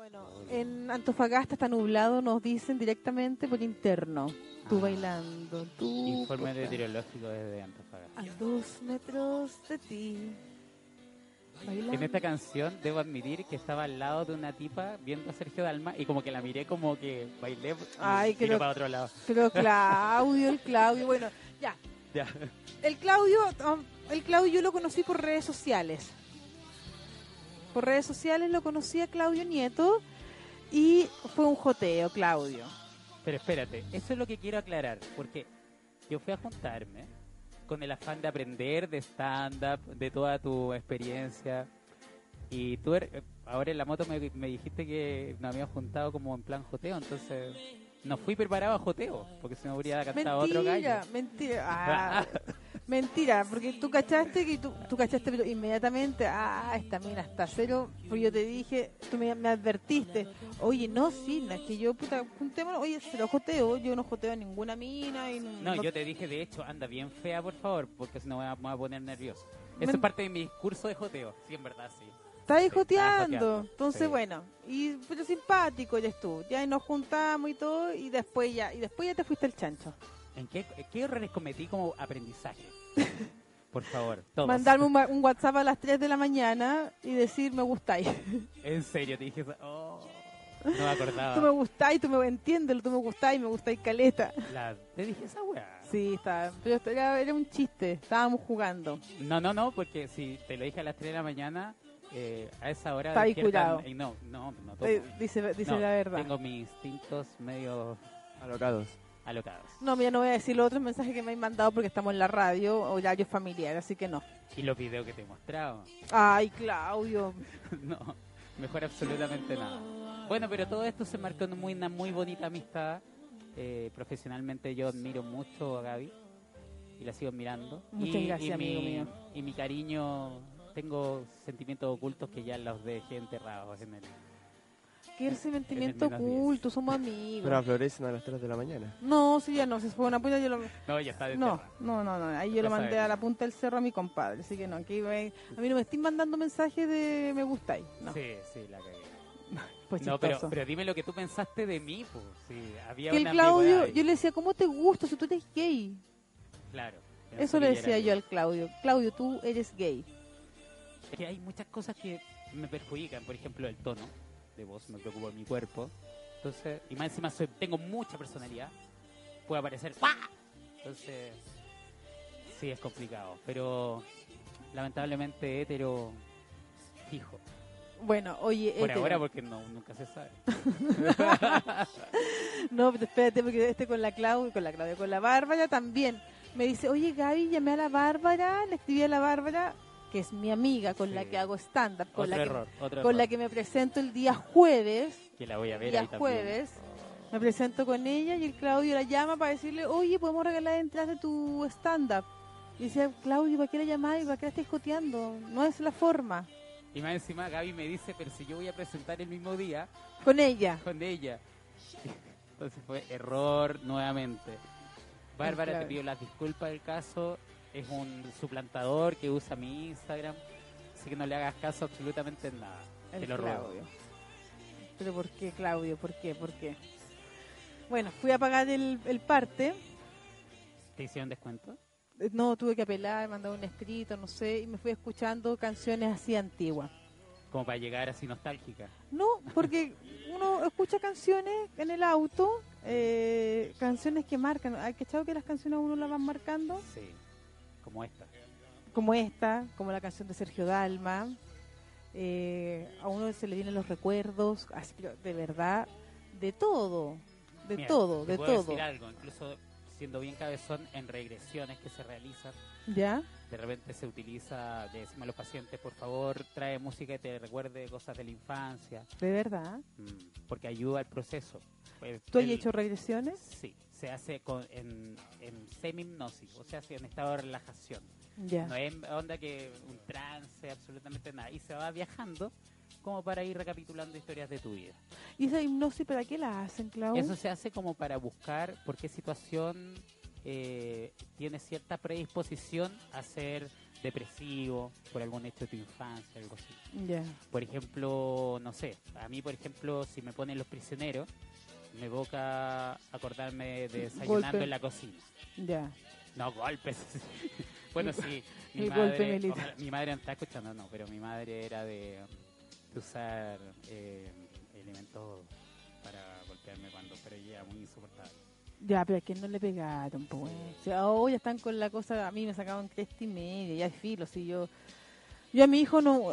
Bueno, en Antofagasta está nublado, nos dicen directamente por interno. Tú Ah. bailando, tú. Informe meteorológico desde Antofagasta. A dos metros de ti. Bailando. En esta canción debo admitir que estaba al lado de una tipa viendo a Sergio Dalma y como que la miré como que bailé Ay, creo- para otro lado. Pero Claudio, el Claudio, bueno, ya. Ya. El Claudio, um, el Claudio yo lo conocí por redes sociales. Por redes sociales lo conocí a Claudio Nieto y fue un joteo, Claudio. Pero espérate, eso es lo que quiero aclarar, porque yo fui a juntarme con el afán de aprender de stand-up, de toda tu experiencia. Y tú er- ahora en la moto me, me dijiste que nos habíamos juntado como en plan joteo, entonces no fui preparado a joteo, porque se me habría cantado otro Mentira, gallo. mentira. Ah, mentira, porque tú cachaste que tú, tú cachaste pero inmediatamente, ah, esta mina está cero, porque yo te dije, tú me, me advertiste, oye, no, sí, no, es que yo, puta, juntémonos, oye, se lo joteo, yo no joteo a ninguna mina y No, yo te dije, de hecho, anda bien fea, por favor, porque si no me voy a- poner nervioso. Eso es parte de mi discurso de joteo, sí, en verdad, sí. Está ahí Sí, joteando. Entonces, sí. bueno, y pero simpático eres tú. Ya y nos juntamos y todo, y después ya, y después ya te fuiste el chancho. ¿En qué, qué errores cometí como aprendizaje? Por favor, todos. Mandarme un, un WhatsApp a las 3 de la mañana y decir me gustáis. En serio, te dije eso. Oh, no me acordaba. tú me gustáis, tú me entiendes, tú me gustáis, me gustáis caleta. La- te dije esa weá. Sí, está, pero era, era un chiste, estábamos jugando. No, no, no, porque si te lo dije a las 3 de la mañana, eh, a esa hora. Está curado. y no, no, no. topo. Eh, dice dice No, la verdad. Tengo mis instintos medio Alocados. No, mira, no voy a decir los otros mensajes que me han mandado porque estamos en la radio, horario familiar, así que no. Y los videos que te he mostrado. Ay, Claudio. no, mejor absolutamente nada. Bueno, pero todo esto se marcó en muy, una muy bonita amistad. Eh, profesionalmente yo admiro mucho a Gaby y la sigo admirando. Muchas y, gracias, y mi, amigo mío. Y mi cariño, tengo sentimientos ocultos que ya los dejé enterrados en el... Qué sentimiento oculto, somos amigos. Pero florecen a las 3 de la mañana. No, sí, ya no, se fue una puya, yo lo... No, ya está No, no, no, no, ahí yo lo mandé a la punta del cerro a mi compadre, así que no, aquí me- a mí no me estén mandando mensajes de me gustáis, no, Sí, sí, la cagué. pues No, pero, pero dime lo que tú pensaste de mí, pues. Sí, había Que el una Claudio, ambigüedad ahí. yo le decía, ¿cómo te gusta si tú eres gay? Claro. Eso le decía yo al Claudio, Claudio, tú eres gay. Es que hay muchas cosas que me perjudican, por ejemplo, el tono de voz, me preocupa mi cuerpo. Entonces, y más encima soy, tengo mucha personalidad, puede aparecer ¡pah! Entonces, sí, es complicado, pero lamentablemente hetero fijo. Bueno, oye, Por hétero. ahora porque no, nunca se sabe. No, pero espérate, porque este con la Claudia, con la Claudia, con la Bárbara también. Me dice, oye Gaby, llamé a la Bárbara, le escribí a la Bárbara, que es mi amiga, con la que hago stand-up, con, otro la que, error, otro con la que me presento el día jueves, que la voy a ver día ahí también. jueves, me presento con ella y el Claudio la llama para decirle, oye, podemos regalar entradas de tu stand-up. Y decía, Claudio, ¿para qué la llamáis? ¿Para qué la estáis joteando? No es la forma. Y más encima Gaby me dice, pero si yo voy a presentar el mismo día Con ella. con ella. Entonces fue error nuevamente. Bárbara, te pido las disculpas del caso. Es un suplantador que usa mi Instagram. Así que no le hagas caso absolutamente en nada. El te lo ruego. Claudio. Pero ¿por qué, Claudio? ¿Por qué? ¿Por qué? Bueno, fui a pagar el, el parte. ¿Te hicieron descuento? Eh, No, tuve que apelar, mandar un escrito, no sé, y me fui escuchando canciones así antiguas. Como para llegar así nostálgica. No, porque uno escucha canciones en el auto, eh, canciones que marcan. ¿Hay que que las canciones a uno las van marcando? Sí. Como esta. Como esta, como la canción de Sergio Dalma. Eh, a uno se le vienen los recuerdos, así, pero de verdad, de todo, de Mira, todo, te de puedo todo. decir algo, incluso siendo bien cabezón en regresiones que se realizan, ¿Ya? de repente se utiliza, le decimos a los pacientes, por favor, trae música que te recuerde cosas de la infancia, De verdad. mm, porque ayuda al proceso. Pues, ¿Tú has hecho regresiones? Sí, se hace con, en, en semi-hipnosis, o sea, en estado de relajación. Ya. No es onda que un trance, absolutamente nada. Y se va viajando como para ir recapitulando historias de tu vida. ¿Y esa hipnosis para qué la hacen, Clau? Eso se hace como para buscar por qué situación eh, tiene cierta predisposición a ser depresivo por algún hecho de tu infancia, algo así. Ya. Por ejemplo, no sé, a mí, por ejemplo, si me ponen los prisioneros, me evoca acordarme de desayunando Golpe. en la cocina. Ya. No, golpes. bueno, sí. Mi El madre, ojalá- mi madre no está escuchando, no, pero mi madre era de, de usar eh, elementos para golpearme cuando, pero ella muy insoportable. Ya, pero a quién no le pegaron, pues. O sea, oh, ya están con la cosa, a mí me sacaban cresta y media, ya es filo, si yo... Yo a mi hijo no...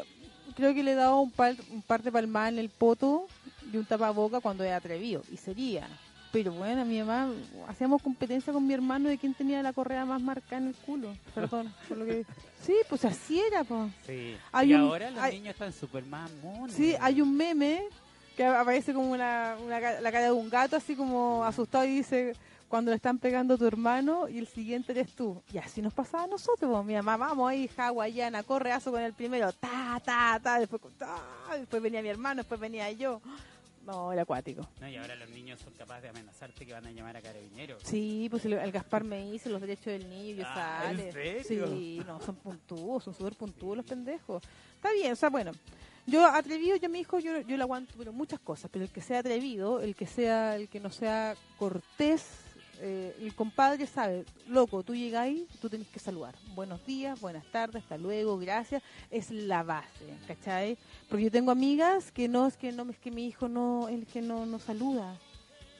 Creo que le he dado un par, un par de palmadas en el poto y un tapaboca cuando era atrevido, y sería. Pero bueno, mi mamá, hacíamos competencia con mi hermano de quién tenía la correa más marcada en el culo. Perdón, por lo que... Sí, pues así era, pues. Sí. Hay y un- ahora los hay- niños están súper más monos. Sí, hay un meme que aparece como una, una la cara de un gato así como asustado y dice cuando le están pegando a tu hermano y el siguiente eres tú. Y así nos pasaba a nosotros, pues, mi mamá, vamos ahí, hawaiana, correazo con el primero, ta, ta, ta, después, ta, después venía mi hermano, después venía yo. No, era acuático. No, y ahora los niños son capaces de amenazarte que van a llamar a carabineros. Sí, pues el, Gaspar me hizo los derechos del niño y yo Ah, ¿en sale. serio? Sí, no, son puntúos, son súper puntúos los pendejos. Está bien, o sea, bueno. Yo atrevido, yo mi hijo, yo, yo le aguanto pero muchas cosas, pero el que sea atrevido, el que sea, el que no sea cortés, eh, el compadre sabe, loco, tú llegas ahí, tú tenés que saludar. Buenos días, buenas tardes, hasta luego, gracias. Es la base, ¿cachai? Porque yo tengo amigas que no, es que no, es que mi hijo no, es que no, no saluda.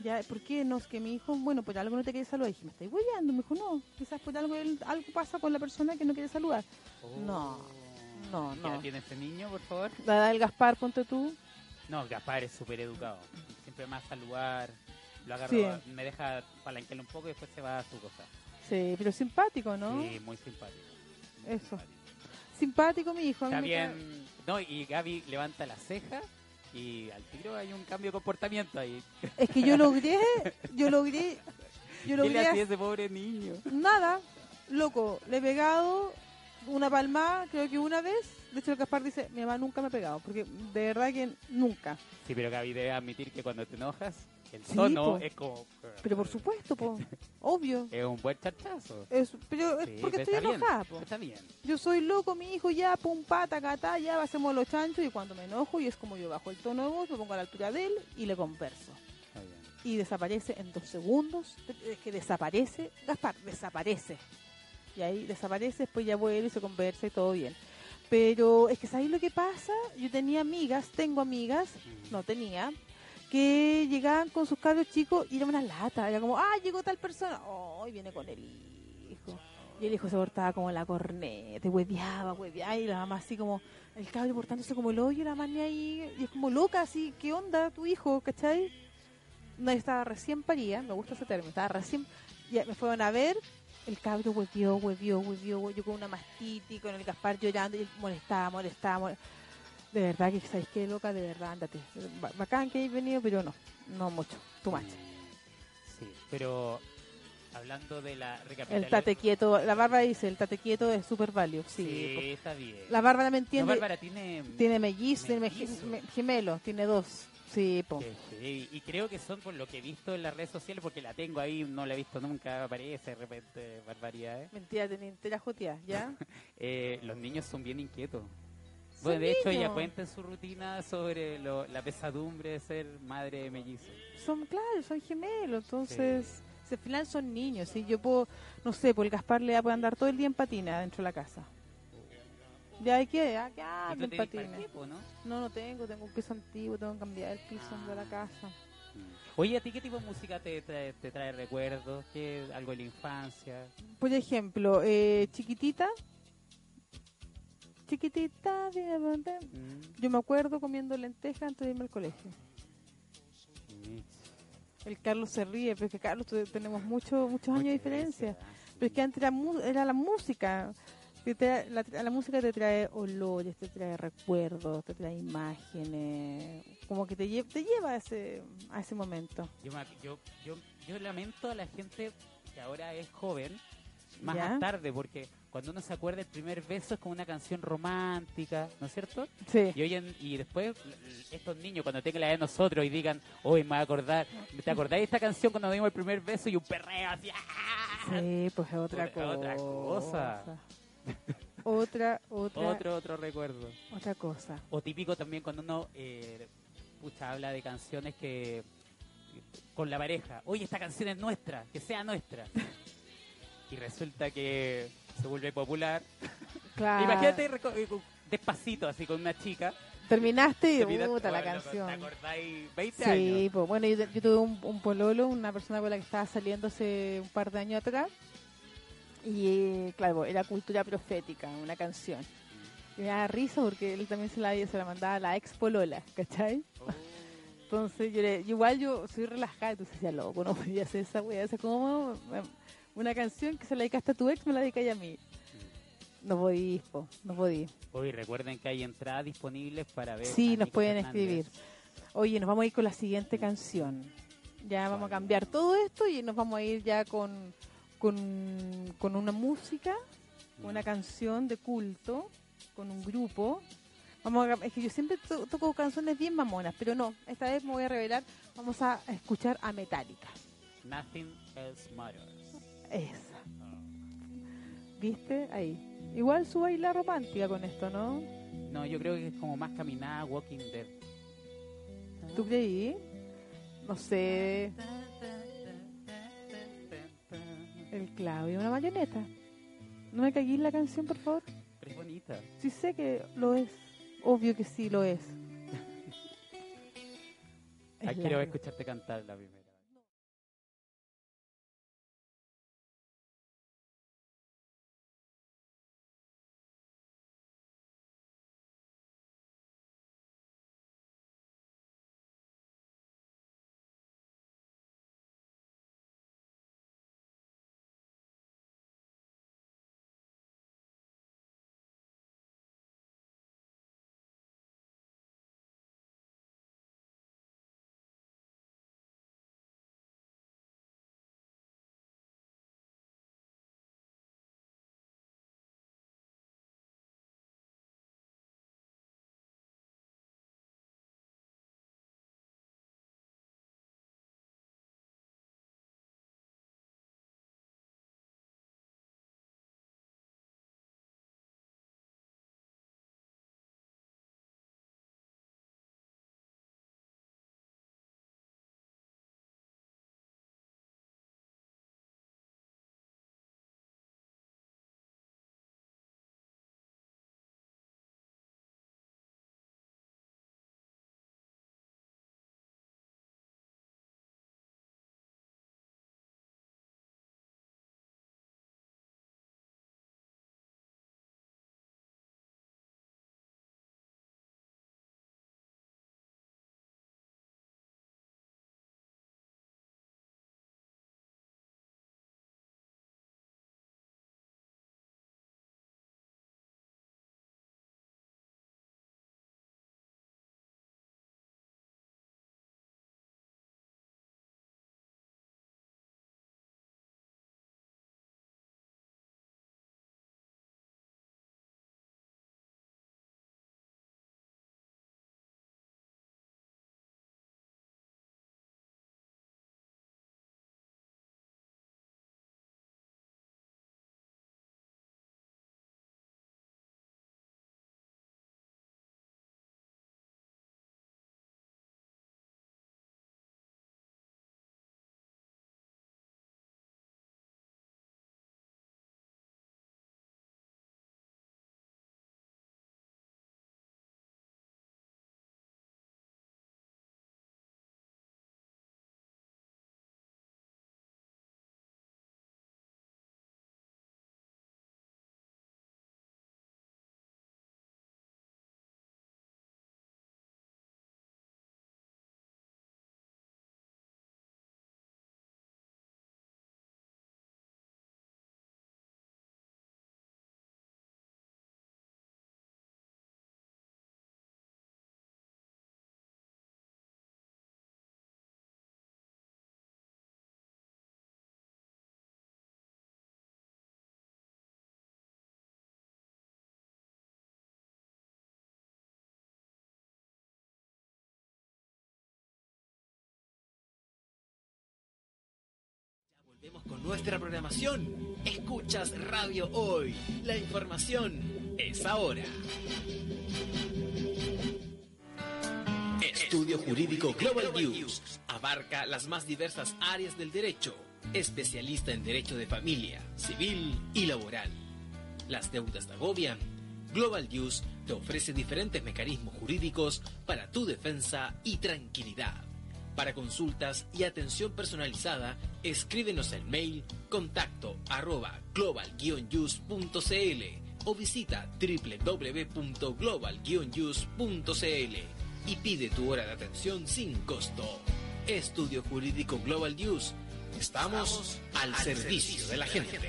Ya, ¿por qué no? Es que mi hijo, bueno, por algo no te quiere saludar. Y dije, me estáis hueveando. Me dijo, no, quizás por algo, algo pasa con la persona que no quiere saludar. No, no, ¿Qué edad no. tiene este niño, por favor? La del Gaspar, ponte tú. No, Gaspar es súper educado. Siempre a saludar. Lo agarro, Sí. me deja palanquearle un poco y después se va a su cosa. Sí, pero simpático, ¿no? Sí, muy simpático. muy Eso. simpático. Simpático mi hijo. Está. No, y Gaby levanta la ceja y al tiro hay un cambio de comportamiento ahí. Es que yo logré, yo logré, yo ¿Qué le logré hacía ese pobre niño? nada, loco. Le he pegado una palmada, creo que una vez. De hecho, el Gaspar dice, mi mamá nunca me ha pegado, porque de verdad que nunca. Sí, pero Gaby debe admitir que cuando te enojas, el Sí, tono po. es como... Pero por supuesto, po, obvio. Es un buen charchazo. Es, pero es Sí, porque estoy bien, enojada. Está bien. Yo soy loco, mi hijo, ya, pum, pata, catá, ya, hacemos los chanchos y cuando me enojo y es como yo bajo el tono de voz, me pongo a la altura de él y le converso. Está bien. Y desaparece en dos segundos, es que desaparece, Gaspar, desaparece. Y ahí desaparece, después ya vuelve y se conversa y todo bien. Pero es que ¿sabéis lo que pasa? Yo tenía amigas, tengo amigas, no tenía, que llegaban con sus cabros chicos y era una lata. Era como, ah, llegó tal persona. Oh, viene con el hijo. Y el hijo se portaba como la corneta, hueveaba, hueveaba, y la mamá así como, el cabro portándose como el hoyo, la mamá ahí, y es como loca, así, ¿qué onda tu hijo, cachai? No, yo estaba recién parida, me gusta ese término, estaba recién, ya me fueron a ver, el cabro huevió, huevió, huevió, huevió con una mastitis, con el Gaspar llorando, y él molestaba, molestaba, mole- De verdad que, ¿sabes qué, loca? De verdad, ándate. Ba- Bacán que hayas venido, pero no, no mucho, tu macho. Sí, pero Hablando de la El tate quieto, la Bárbara dice, el tate quieto es súper valio. Sí. Sí, está bien. La Bárbara también No, tiene, Bárbara tiene... tiene mellizos, tiene Mellizos. me- gemelos, tiene dos. Sí, po. que sí, y creo que son por lo que he visto en las redes sociales, porque la tengo ahí, no la he visto nunca, aparece de repente barbaridades. Mentira, tenía entera joteada, ¿ya? Eh, los niños son bien inquietos. Bueno, de hecho, ella niños. cuenta en su rutina sobre lo- la pesadumbre de ser madre de mellizos. Son, claro, son gemelos, entonces, si al final son niños, ¿sí? Yo puedo, no sé, pues el Gaspar le poder andar todo el día en patina dentro de la casa. Ya hay que, ya ¿Y tú en po, no? No, no tengo, tengo un piso antiguo, tengo que cambiar el piso de la casa. Oye, ¿a ti qué tipo de música te trae, te trae recuerdos? ¿Qué, ¿Algo de la infancia? Por ejemplo, eh, chiquitita. Chiquitita. Mm, yo me acuerdo comiendo lentejas antes de irme al colegio. mix. El Carlos se ríe, pero es que Carlos tenemos mucho, muchos años de diferencia. diferencia, Pero es que antes era, era la música. que te- la, la música te trae olores, te trae recuerdos, te trae imágenes. Como que te, lle- te lleva a ese, a ese momento. Yo, yo, yo lamento a la gente que ahora es joven, más ¿Ya? tarde, porque cuando uno se acuerda el primer beso es como una canción romántica, ¿no es cierto? Sí. Y, hoy en- y después estos niños cuando tengan la edad de nosotros y digan, hoy me voy a acordar, ¿te acordáis de esta canción cuando dimos el primer beso y un perreo así? ¡ah! Sí, pues es otra Otra- cosa. otra cosa. Otra, otra, Otro, otro recuerdo. otra cosa. O típico también cuando uno eh, pucha, habla de canciones que con la pareja, oye, esta canción es nuestra, que sea nuestra. Y resulta que se vuelve popular. Claro. Imagínate eh, despacito, así con una chica. Terminaste y te miras, puta la "Oh, loco, canción. ¿Te acordáis? 20 Sí, años. pues bueno, yo, yo tuve un, un pololo, una persona con la que estaba saliendo hace un par de años atrás. Y eh, claro, era cultura profética, una canción. Y me da risa porque él también se la, se la mandaba a la ex polola, ¿cachai? Oh, Entonces yo le, igual yo soy relajada, entonces decía, loco, no podía hacer esa wea, esa como eh, una canción que se la dedicaste a tu ex, me la dedicáis a mí. No podí, po, no podí. Hoy recuerden que hay entradas disponibles para ver. Sí, nos Nico pueden Fernández. escribir. Oye, nos vamos a ir con la siguiente canción. Ya vamos a cambiar todo esto y nos vamos a ir ya con, con, con una música, una canción de culto, con un grupo. Vamos a, es que yo siempre to- toco canciones bien mamonas, pero no, esta vez me voy a revelar. Vamos a escuchar a Metallica. Nothing else matters. Esa. ¿Viste? Ahí. Igual su baila romántica con esto, ¿no? No, yo creo que es como más caminada Walking Dead. ¿Tú creí? No sé. El Claudio, una marioneta. ¿No me caguís la canción, por favor? Pero es bonita. Sí sé que lo es. Obvio que sí lo es. Es Ay, quiero escucharte cantar la primera. Nuestra programación. Escuchas Radio Hoy. La información es ahora. Estudio Jurídico Global News abarca las más diversas áreas del derecho, especialista en derecho de familia, civil y laboral. Las deudas te agobian. Global News te ofrece diferentes mecanismos jurídicos para tu defensa y tranquilidad. Para consultas y atención personalizada, escríbenos el mail contacto arroba global o visita www.global y pide tu hora de atención sin costo. Estudio Jurídico Global News. Estamos, al, servicio, de la gente.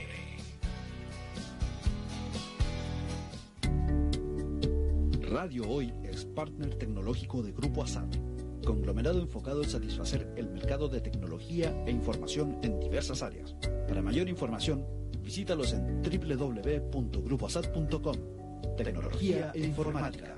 Radio Hoy es partner tecnológico de Grupo ASAP conglomerado enfocado en satisfacer el mercado de tecnología e información en diversas áreas. Para mayor información, visítalos en www.gruposat.com. Tecnología e informática.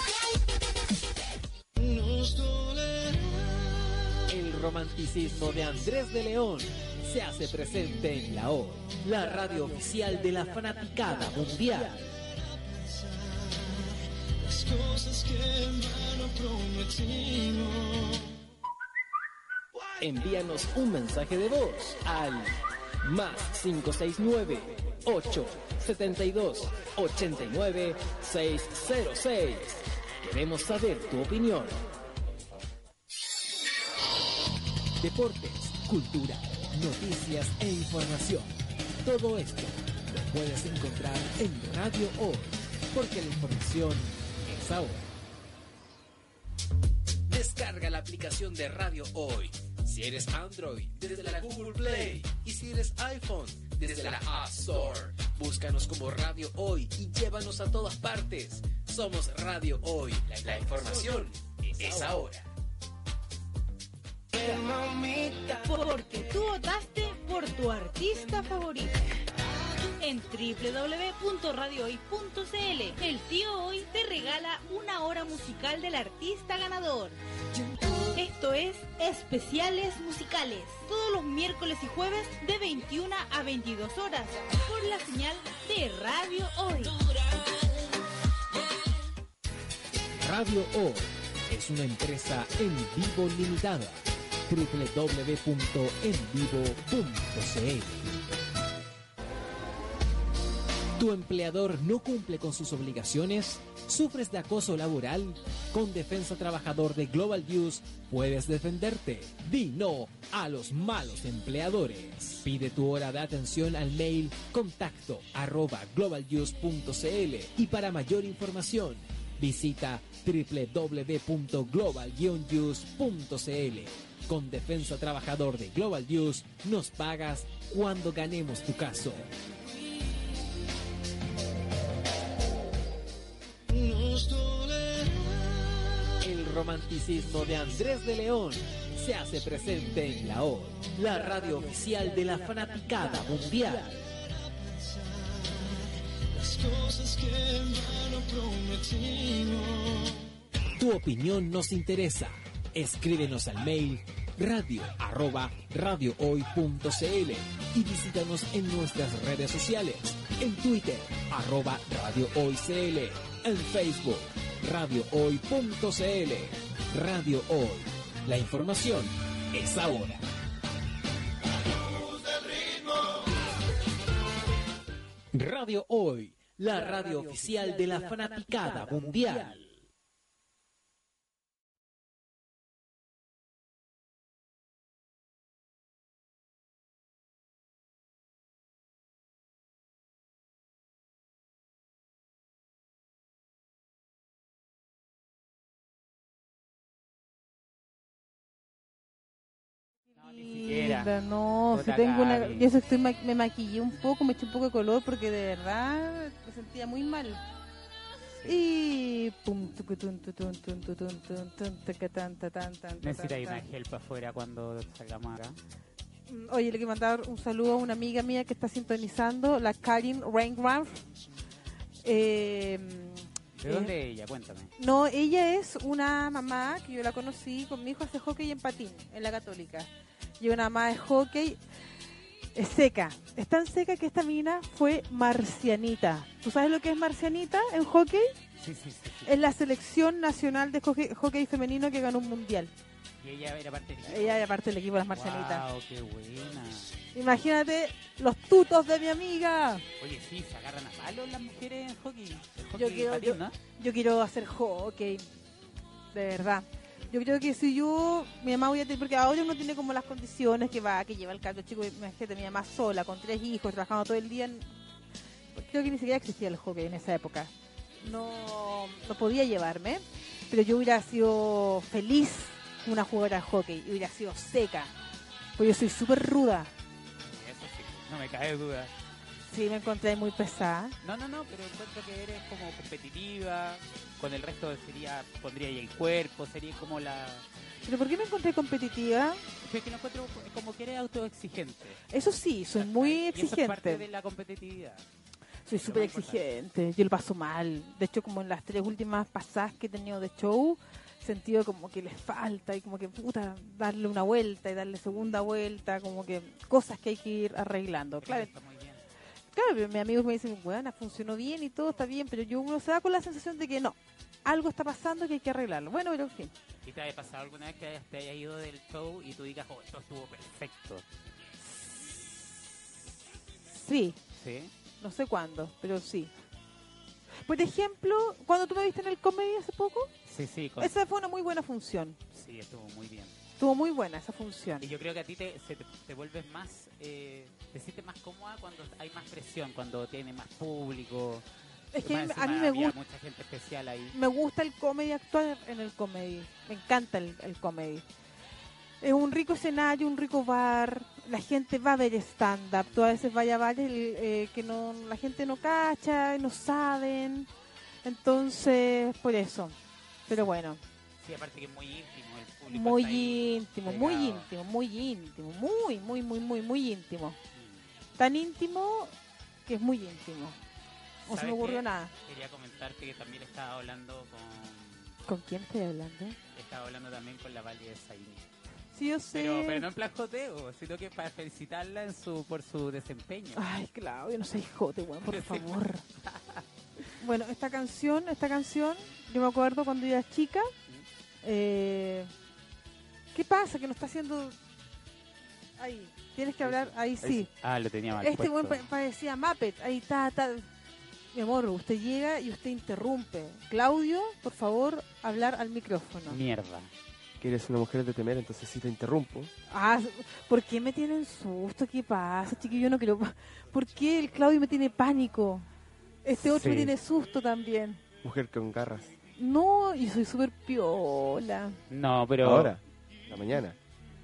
Romanticismo de Andrés de León se hace presente en la O, la radio oficial de la fanaticada mundial. Envíanos un mensaje de voz al más 569 872 89 606. Queremos saber tu opinión. Deportes, cultura, noticias e información. Todo esto lo puedes encontrar en Radio Hoy, porque la información es ahora. Descarga la aplicación de Radio Hoy. Si eres Android, desde la Google Play. Y si eres iPhone, desde la App Store. Búscanos como Radio Hoy y llévanos a todas partes. Somos Radio Hoy. La información es ahora. Porque tú votaste por tu artista favorito. En www.radiohoy.cl, el tío hoy te regala una hora musical del artista ganador. Esto es Especiales Musicales, todos los miércoles y jueves de 21 a 22 horas, por la señal de Radio Hoy. Radio Hoy es una empresa en vivo limitada www.envivo.cl ¿Tu empleador no cumple con sus obligaciones? ¿Sufres de acoso laboral? Con Defensa Trabajador de Global News puedes defenderte. Di no a los malos empleadores. Pide tu hora de atención al mail contacto arroba globalnews.cl y para mayor información visita www.global-news.cl. Con Defensa Trabajador de Global News nos pagas cuando ganemos tu caso. El romanticismo de Andrés de León se hace presente en la O, la radio oficial de la fanaticada mundial. Tu opinión nos interesa. Escríbenos al mail radio arroba radiohoy.cl y visítanos en nuestras redes sociales. En Twitter, arroba radiohoycl. En Facebook, radiohoy.cl. Radio Hoy. La información es ahora. Radio Hoy, la radio oficial de la fanaticada mundial. No, si tengo una, yo eso estoy ma- me maquillé un poco, me eché un poco de color porque de verdad me sentía muy mal. Y pum, tutun, tun, tutun, tun, tun, tacatán, tatán, tan, Necesita tatán, una tan. help afuera cuando salgamos acá. Mm, Oye, le quiero mandar un saludo a una amiga mía que está sintonizando, la Karin Reingraf. Eh, ¿De dónde es ella? Cuéntame. No, ella es una mamá que yo la conocí con mi hijo hace hockey en patín, en la católica. Y una mamá de hockey es seca. Es tan seca que esta mina fue marcianita. ¿Tú sabes lo que es marcianita en hockey? Sí, sí, sí. sí. Es la selección nacional de hockey, hockey femenino que ganó un mundial. Y ella era parte del equipo. Ella es parte del equipo de las marcianitas. Wow, qué buena. Imagínate los tutos de mi amiga. Oye, sí, se agarran a palos las mujeres en hockey. Yo quiero- patín, yo- ¿no? Yo quiero hacer hockey. De verdad. Yo creo que si yo, mi mamá voy a tener, porque ahora uno tiene como las condiciones que va, que lleva el carro chico, imagínate, mi mamá sola, con tres hijos, trabajando todo el día. creo que ni siquiera existía el hockey en esa época. No, no podía llevarme, pero yo hubiera sido feliz como una jugadora de hockey, y hubiera sido seca, porque yo soy súper ruda. Eso sí, no me cae duda. Sí, me encontré muy pesada. No, no, no, pero encuentro que eres como competitiva. Con el resto sería, pondría ahí el cuerpo, sería como la... ¿Pero por qué me encontré competitiva? Es que no encuentro como que eres autoexigente. Eso sí, soy muy Y eso es parte exigente. de la competitividad. Soy Lo súper exigente, yo lo paso mal. De hecho, como en las tres últimas pasadas que he tenido de show, sentido como que les falta y como que, puta, darle una vuelta y darle segunda vuelta, como que cosas que hay que ir arreglando. Claro, Está muy bien. claro pero mis amigos me dicen, bueno, funcionó bien y todo está bien, pero yo uno se da con la sensación de que no, algo está pasando que hay que arreglarlo. Bueno, pero en fin. ¿Y te haya pasado alguna vez que hayas- te hayas ido del show y tú digas, oh, esto estuvo perfecto? Sí, ¿Sí? no sé cuándo, pero sí. Por ejemplo, cuando tú me viste en el comedy hace poco, Sí, sí, con- esa fue una muy buena función. sí, estuvo muy bien. Estuvo muy buena esa función. Y yo creo que a ti te, se te, te vuelves más, eh, te sientes más cómoda cuando hay más presión, cuando tiene más público. Es que a mí me gusta. mucha gente especial ahí. me gusta el comedy actuar en el comedy. Me encanta el, el comedy. Es un rico escenario, un rico bar. La gente va a ver stand-up. Tú a veces vaya a bares eh, que no, la gente no cacha, no saben. Entonces, por eso. Pero bueno, Sí, aparte que es muy íntimo el público. muy íntimo, muy pegado. íntimo, muy íntimo. Muy, muy, muy, muy, muy íntimo. Mm. Tan íntimo que es muy íntimo. No se me ¿Sabes ocurrió qué? nada. Quería comentarte que también estaba hablando con... ¿Con quién estoy hablando? Estaba hablando también con la Valle de Saini. Sí, yo sé. Pero, pero no en plan joteo, sino que para felicitarla en su, por su desempeño. Ay, Claudio, no seas jote, weón, por favor. bueno, esta canción, esta canción, yo me acuerdo cuando yo era chica. Eh, ¿Qué pasa? Que no está haciendo. Ahí, tienes que hablar, ahí sí. Ah, lo tenía mal Este buen parecía Muppet, ahí está, está. Mi amor, usted llega y usted interrumpe. Claudio, por favor, hablar al micrófono. Mierda. Que eres una mujer de temer, entonces sí te interrumpo. Ah, ¿por qué me tienen susto? ¿Qué pasa, chiquillo? No quiero... ¿Por qué el Claudio me tiene pánico? Este otro me tiene susto también. Mujer con garras. No, yo soy súper piola. No, pero... Ahora, la mañana.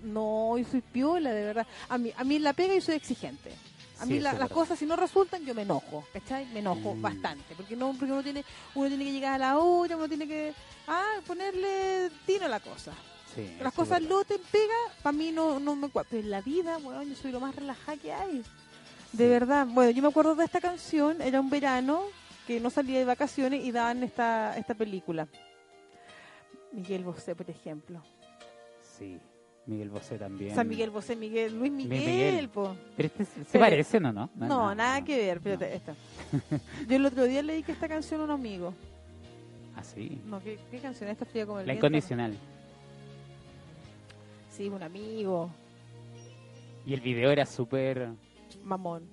No, yo soy piola, de verdad. A mí, a mí en la pega yo soy exigente. A mí la- las verdad. cosas si no resultan yo me enojo, ¿cachai? Me enojo Mm. bastante, porque no porque uno tiene uno tiene que llegar a la hora, uno tiene que ah, ponerle tino a la cosa. Sí, Las cosas verdad. loten pega, para mí no, no me Pero en la vida, weón, yo soy lo más relajada que hay. De Sí. verdad. Bueno, yo me acuerdo de esta canción, era un verano que no salía de vacaciones y daban esta, esta película. Miguel Bosé, por ejemplo. Sí, Miguel Bosé también. San Miguel Bosé, Miguel, Luis Miguel, Miguel. po. Pero este se, Pero- parecen o no? No, nada que ver, pero esta. Yo el otro día le dediqué esta canción a un amigo. Ah, sí. No, ¿qué, qué canción? Esta fría como el La viento. incondicional. Sí, un amigo, Y el video era súper... mamón.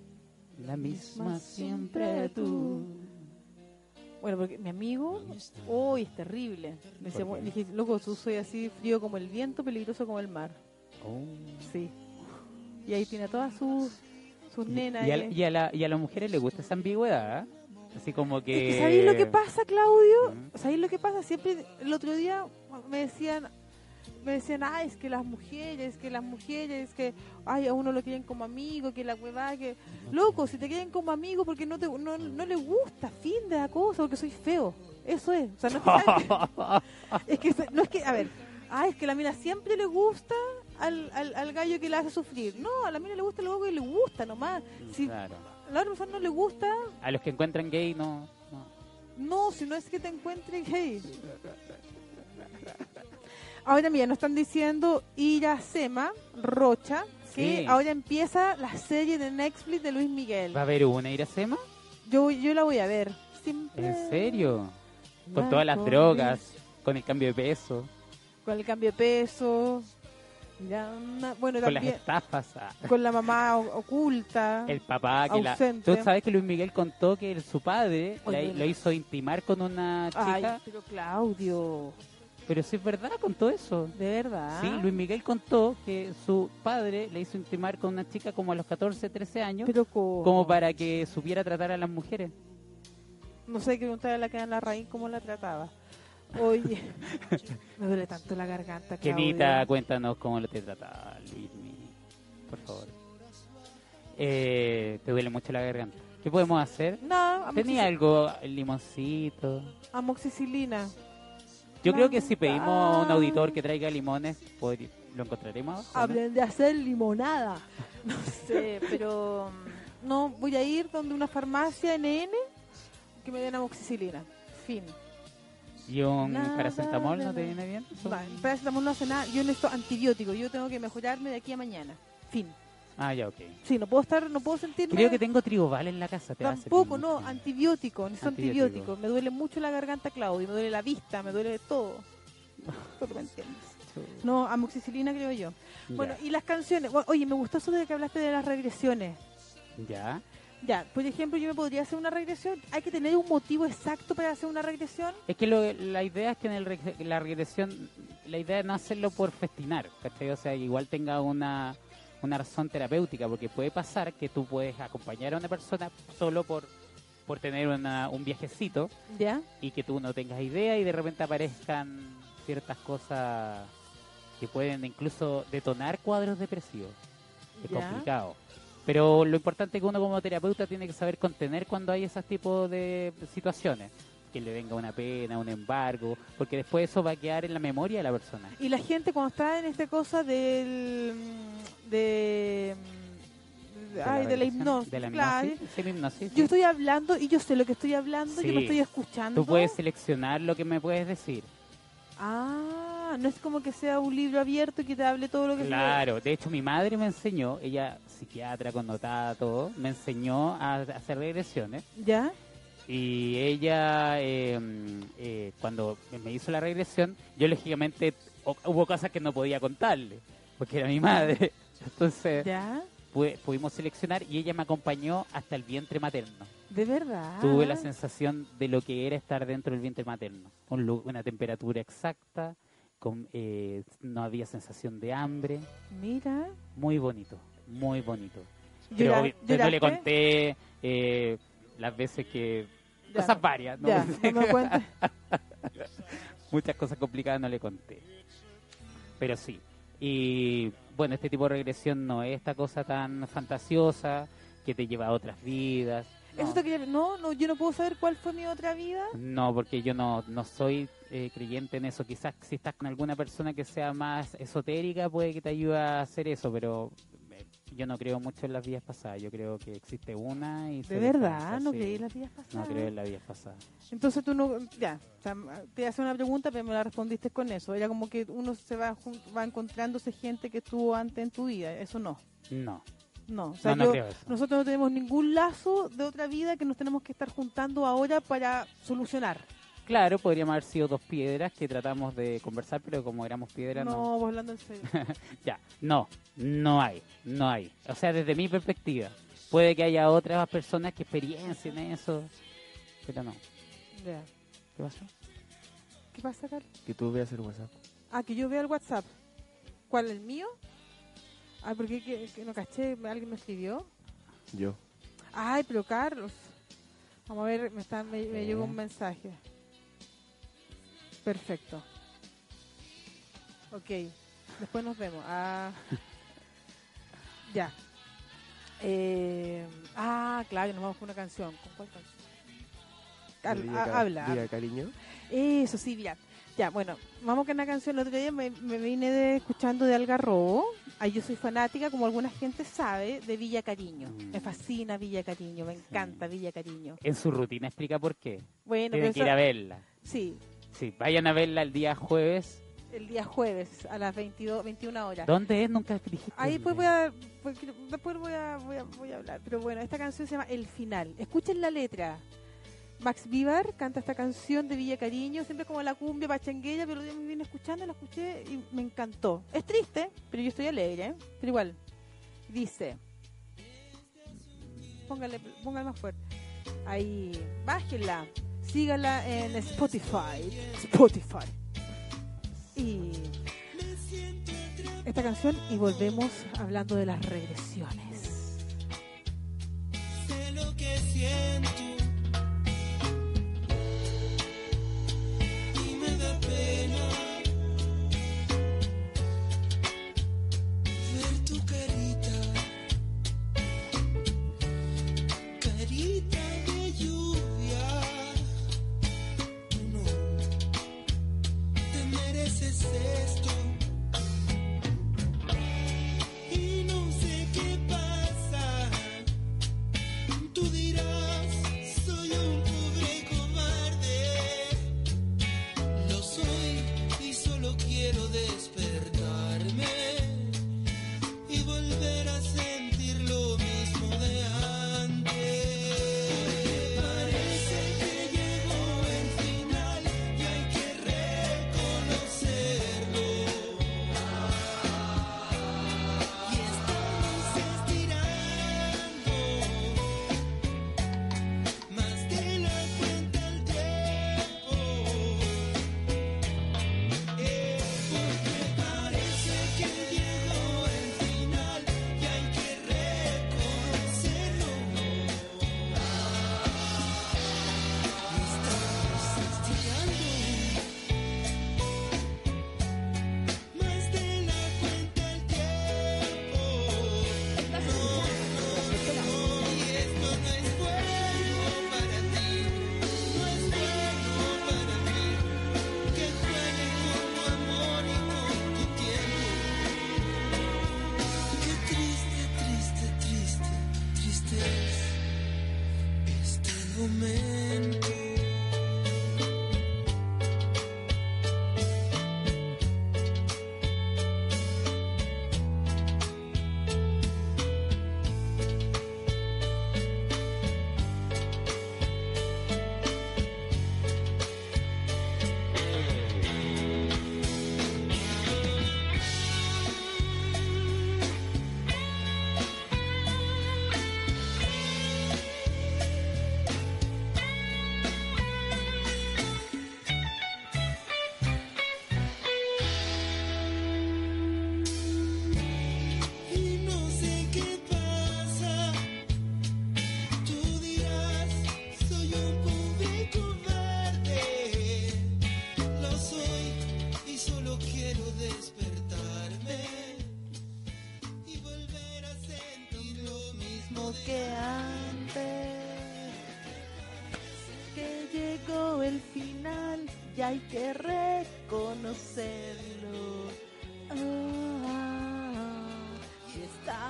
La misma siempre tú. Bueno, porque mi amigo, uy, es terrible. Le dije, loco, tú soy así frío como el viento, peligroso como el mar. Oh. Sí. Y ahí tiene a todas sus, sus nenas. Y a, y a la- y a las mujeres les gusta esa ambigüedad, ¿eh? Así como que... Es que ¿sabéis lo que pasa, Claudio? Mm. ¿Sabéis lo que pasa? Siempre, el otro día me decían, me decían, ay, es que las mujeres, que las mujeres, que ay, a uno lo quieren como amigo, que la huevada, que... Loco, si te quieren como amigo porque no te no, no le gusta, fin de la cosa, porque soy feo. Eso es. O sea, no es que, es que no es que, a ver, ay, es que la mina siempre le gusta al, al, al gallo que la hace sufrir. No, a la mina le gusta lo que le gusta nomás. Si Claro. a la otra persona no le gusta, A los que encuentran gay no. no. no, si no es que te encuentre gay. Ahora mira, nos están diciendo Iracema Rocha que Sí. ahora empieza la serie de Netflix de Luis Miguel. ¿Va a haber una Iracema? Yo, yo la voy a ver. Siempre ¿En serio? Con todas las drogas, con el cambio de peso, Con el cambio de peso. Ya, una- bueno, con las estafas. ah, con la mamá oculta. El papá que la... Ausente. ¿Tú sabes que Luis Miguel contó que el- su padre Oye, la- lo hizo intimar con una Ay, chica? pero Claudio, Pero sí es verdad, contó eso. de verdad. Sí, Luis Miguel contó que su padre le hizo intimar con una chica como a los 14, 13 años, Pero como para que supiera tratar a las mujeres. No sé qué preguntarle a la que en la raíz cómo la trataba. Oye, me duele tanto la garganta. Kenita, cuéntanos cómo lo te trataba Luis Miguel, por favor. Eh, te duele mucho la garganta. ¿Qué podemos hacer? No, Tenía algo, el limoncito. amoxicilina. Yo creo que si pedimos a un auditor que traiga limones, podri- lo encontraremos. abajo, ¿no? Hablen de hacer limonada. No sé, pero mm, no, voy a ir donde una farmacia NN que me den amoxicilina. Fin. ¿Y un Nada paracetamol no te de- viene bien? Son- Vale, el paracetamol no hace nada. Yo necesito antibiótico. Yo tengo que mejorarme de aquí a mañana. Fin. Ah, ya, ok. Sí, no puedo estar, no puedo sentirme. Creo que tengo trigoval en la casa. Te Tampoco, no, antibiótico, necesito Antibiótico. antibiótico. Me duele mucho la garganta, Claudio, me duele la vista, me duele todo. Solo me entiendes. No, amoxicilina creo yo. Ya. Bueno, y las canciones. Oye, me gustó eso de que hablaste de las regresiones. Ya. Ya, por ejemplo, yo me podría hacer una regresión. Hay que tener un motivo exacto para hacer una regresión. Es que lo- la idea es que en el la regresión, la idea es no hacerlo por festinar, ¿cachai? O sea, igual tenga una, una razón terapéutica, porque puede pasar que tú puedes acompañar a una persona solo por, por tener una- un viajecito ¿Ya? y que tú no tengas idea y de repente aparezcan ciertas cosas que pueden incluso detonar cuadros depresivos. Es Ya. complicado. Pero lo importante es que uno como terapeuta tiene que saber contener cuando hay esos tipos de situaciones. Que le venga una pena, un embargo, porque después eso va a quedar en la memoria de la persona. Y la gente cuando está en esta cosa del... mm, de... mm, ay, de la hipnosis. De la claro. hipnosis. la hipnosis. Yo estoy hablando y yo sé lo que estoy hablando, yo Sí. me estoy escuchando. Tú puedes seleccionar lo que me puedes decir. Ah, no es como que sea un libro abierto y que te hable todo lo que Claro, de hecho mi madre me enseñó, ella psiquiatra connotada, todo, me enseñó a hacer regresiones. ¿Ya? Y ella, eh, eh, cuando me hizo la regresión, yo lógicamente hubo cosas que no podía contarle, porque era mi madre. Entonces ¿Ya? pu- pudimos seleccionar y ella me acompañó hasta el vientre materno. ¿De verdad? Tuve la sensación de lo que era estar dentro del vientre materno. Un una temperatura exacta, con, eh, no había sensación de hambre. Mira. Muy bonito, muy bonito. Pero yo no le conté eh, las veces que... Ya. Cosas varias, ¿no? Ya, no me cuentes. Muchas cosas complicadas no le conté. Pero sí. Y bueno, este tipo de regresión no es esta cosa tan fantasiosa que te lleva a otras vidas. No, Eso te quería- No, no, yo no puedo saber cuál fue mi otra vida. No, porque yo no, no soy eh, creyente en eso. Quizás si estás con alguna persona que sea más esotérica puede que te ayude a hacer eso, pero yo no creo mucho en las vidas pasadas. Yo creo que existe una y se De verdad, no creí en las vidas pasadas. No creo en las vidas pasadas. Entonces tú no, ya, o sea, te hace una pregunta, pero me la respondiste con eso. Era como que uno se va, va encontrándose gente que estuvo antes en tu vida. Eso no, No, no. O sea, no, no yo- creo eso. nosotros no tenemos ningún lazo de otra vida que nos tenemos que estar juntando ahora para solucionar. Claro, podríamos haber sido dos piedras que tratamos de conversar, pero como éramos piedras, no. No, vos hablando en serio. Ya, no, no hay, no hay. O sea, desde mi perspectiva, puede que haya otras personas que experiencien eso, pero no. Ya. ¿Qué pasó? ¿Qué pasa, Carlos? Que tú veas el WhatsApp. Ah, que yo vea el WhatsApp. ¿Cuál, el mío? Ah, porque que, que no caché, alguien me escribió. Yo. Ay, pero Carlos. Vamos a ver, me, está, me, me llegó un mensaje. Perfecto. Ok, después nos vemos. Ah, ya. Eh, ah, claro, nos vamos con una canción. ¿Con cuál canción? Diga habla. diga cariño. Eso sí, ya. Ya, bueno, vamos con una canción. El otro día me, me vine de, escuchando de Algarrobo. Ahí yo soy fanática, como alguna gente sabe, de Villa Cariño. Mm. Me fascina Villa Cariño, me encanta Villa Cariño. En su rutina explica por qué. Bueno, Tienen pero que ir a eso- verla. sí, Sí, vayan a verla el día jueves. el día jueves a las 22, 21 horas. ¿Dónde es? Nunca dijiste. Ahí después voy a, porque después voy a, voy a, voy a hablar. Pero bueno, esta canción se llama El Final. Escuchen la letra. Max Vivar canta esta canción de Villa Cariño, siempre como la cumbia pachanguera, pero día me vine escuchando, la escuché y me encantó. Es triste, pero yo estoy alegre, ¿eh? Pero igual, dice, póngale, póngale más fuerte. Ahí, bájenla, sígala en Spotify, Spotify. Y esta canción y volvemos hablando de las regresiones. sé lo que siento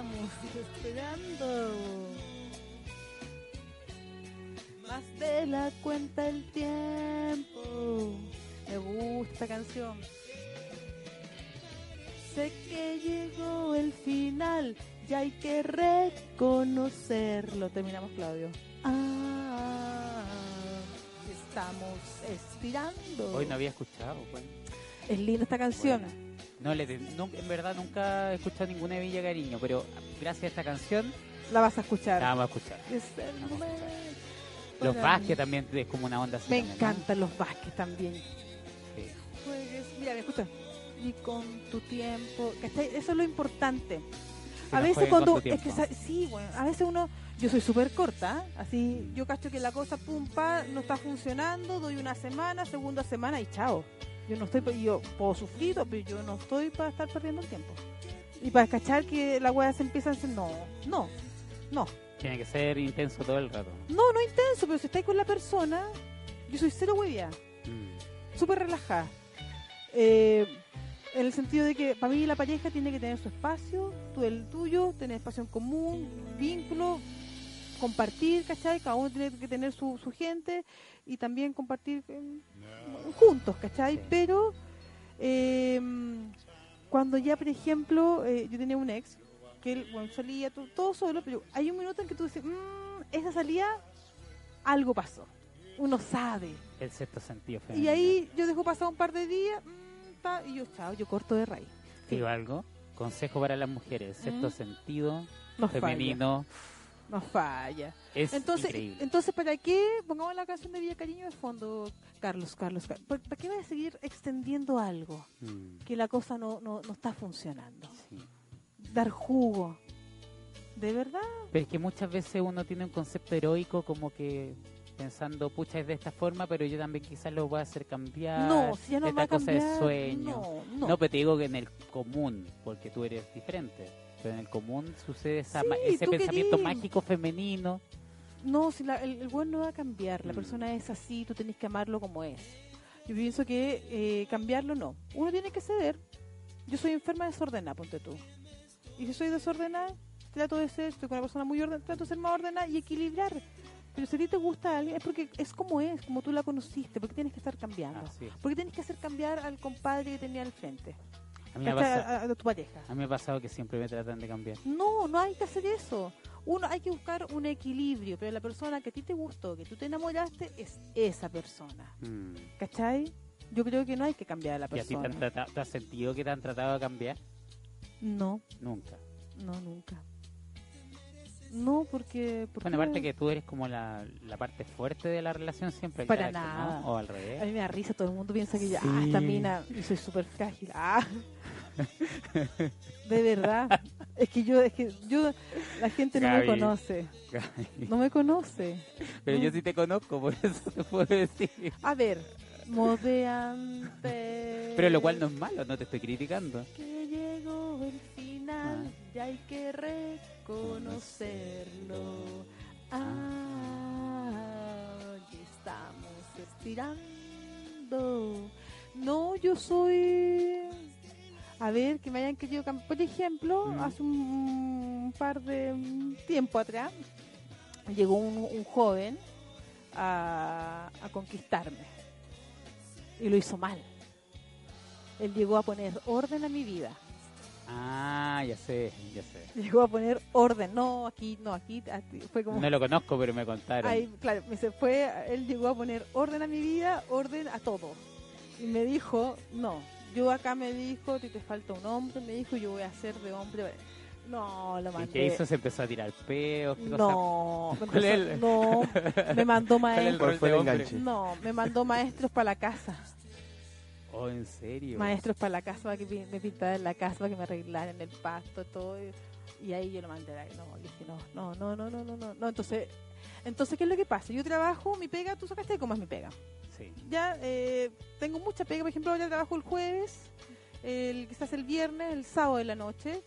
estamos esperando. Más de la cuenta el tiempo. Me gusta esta canción. Sé que llegó el final y hay que reconocerlo. Terminamos, Claudio. Ah, estamos estirando. Hoy no había escuchado. bueno. Es linda esta canción. No, le, en verdad nunca he escuchado ninguna de Villa Cariño, pero gracias a esta canción La vas a escuchar. la vamos a escuchar. Es el momento Los Vázquez también es como una onda así. Me también, ¿no? encantan los Vázquez también. Sí. Juegues, mira, me escucha. Y con tu tiempo. Eso es lo importante. A veces cuando es que sí bueno a veces uno yo soy súper corta ¿eh? así yo cacho que la cosa pum pa no está funcionando doy una semana segunda semana y chao Yo no estoy, yo puedo sufrir, pero yo no estoy para estar perdiendo el tiempo. Y para cachar que la weá se empieza a hacer, no, no, no. Tiene que ser intenso todo el rato. No, no intenso, pero si estáis con la persona, yo soy cero huevia, Mm. súper relajada. Eh, en el sentido de que para mí la pareja tiene que tener su espacio, tú el tuyo, tener espacio en común, vínculo, compartir, ¿cachai? Cada uno tiene que tener su, su gente y también compartir eh, juntos, ¿cachai? Pero eh, cuando ya, por ejemplo, eh, yo tenía un ex que él bueno, salía to- todo solo, pero hay un minuto en que tú dices, "Mm, esa salida, algo pasó. Uno sabe. El sexto sentido Y femenino. ahí yo dejo pasar un par de días mm, ta, y yo, chao, yo corto de raíz. ¿Te digo algo? Consejo para las mujeres. Sexto Mm. sentido No falla. No falla. es Entonces, increíble. entonces, ¿para qué pongamos la canción de Villa Cariño de fondo, Carlos, Carlos? Car- ¿Para qué vas a seguir extendiendo algo Mm, que la cosa no, no, no está funcionando? sí. Dar jugo. ¿De verdad? Pero es que muchas veces uno tiene un concepto heroico como que pensando, pucha, es de esta forma, pero yo también quizás lo voy a hacer cambiar. No, si ya no esta va a cosa cambiar. de sueño. No, no. No, pero te digo que en el común, porque tú eres diferente. Pero en el común sucede esa Sí, ma- ese pensamiento mágico femenino. No, si la- el, el buen no va a cambiar, la Mm. persona es así, tú tenés que amarlo como es. Yo pienso que eh, cambiarlo no. Uno tiene que ceder. Yo soy enferma desordenada, ponte tú. Y si soy desordenada, trato de ser, estoy con una persona muy ordenada, trato de ser más ordenada y equilibrar. Pero si a ti te gusta alguien, es porque es como es, como tú la conociste, porque tienes que estar cambiando. Es. Porque tienes que hacer cambiar al compadre que tenía al frente. A mí, me a, a- a tu pareja. a mí me ha pasado que siempre me tratan de cambiar. No, no hay que hacer eso. Uno hay que buscar un equilibrio, pero la persona que a ti te gustó, que tú te enamoraste, es esa persona. Mm. ¿Cachai? Yo creo que no hay que cambiar a la ¿Y a ti te persona. han tratado, te has sentido que te han tratado de cambiar? No, Nunca. no, nunca. No, porque... Bueno, aparte que tú eres como la, la parte fuerte de la relación siempre. Para nada. ¿no? O al A revés. mí me da risa, todo el mundo piensa que ya, Sí. ah, esta mina, soy súper frágil. Ah. De verdad. Es que yo, es que yo, la gente no Gaby. me conoce. No me conoce. Pero yo sí te conozco, por eso te puedo decir. A ver, modeante. Pero lo cual no es malo, no te estoy criticando. Que llegó el final, Ah. ya hay que reconocerlo. Ah, ya estamos estirando. No, yo soy. A ver, que me hayan querido. cam- Por ejemplo, Mm. hace un, un par de tiempo atrás, llegó un, un joven a, a conquistarme. Y lo hizo mal. Él llegó a poner orden a mi vida. Ah, ya sé, ya sé. Llegó a poner orden. No, aquí, no, aquí. aquí fue como. No lo conozco, pero me contaron. Ahí, claro, me se fue, él llegó a poner orden a mi vida, orden a todo. Y me dijo, no, yo acá me dijo, ti te falta un hombre, me dijo, yo voy a hacer de hombre. No, lo ¿Y mandé. qué hizo? ¿Se empezó a tirar peos? ¿Qué cosa? No, me ¿Cuál es empezó- el- no, me mandó ¿Cuál es el maestros. No, me mandó maestros para la casa. Oh, ¿en serio? Maestros para la casa, para que me pintaran la casa, para que me arreglaran el pasto, todo. Y, y ahí yo lo mandé. No, dije, no, no, no, no, no, no, no. no entonces, entonces, ¿qué es lo que pasa? Yo trabajo, mi pega, tú sacaste cómo es mi pega. Sí. Ya eh, tengo mucha pega, por ejemplo, ahora trabajo el jueves, el, quizás el viernes, el sábado de la noche.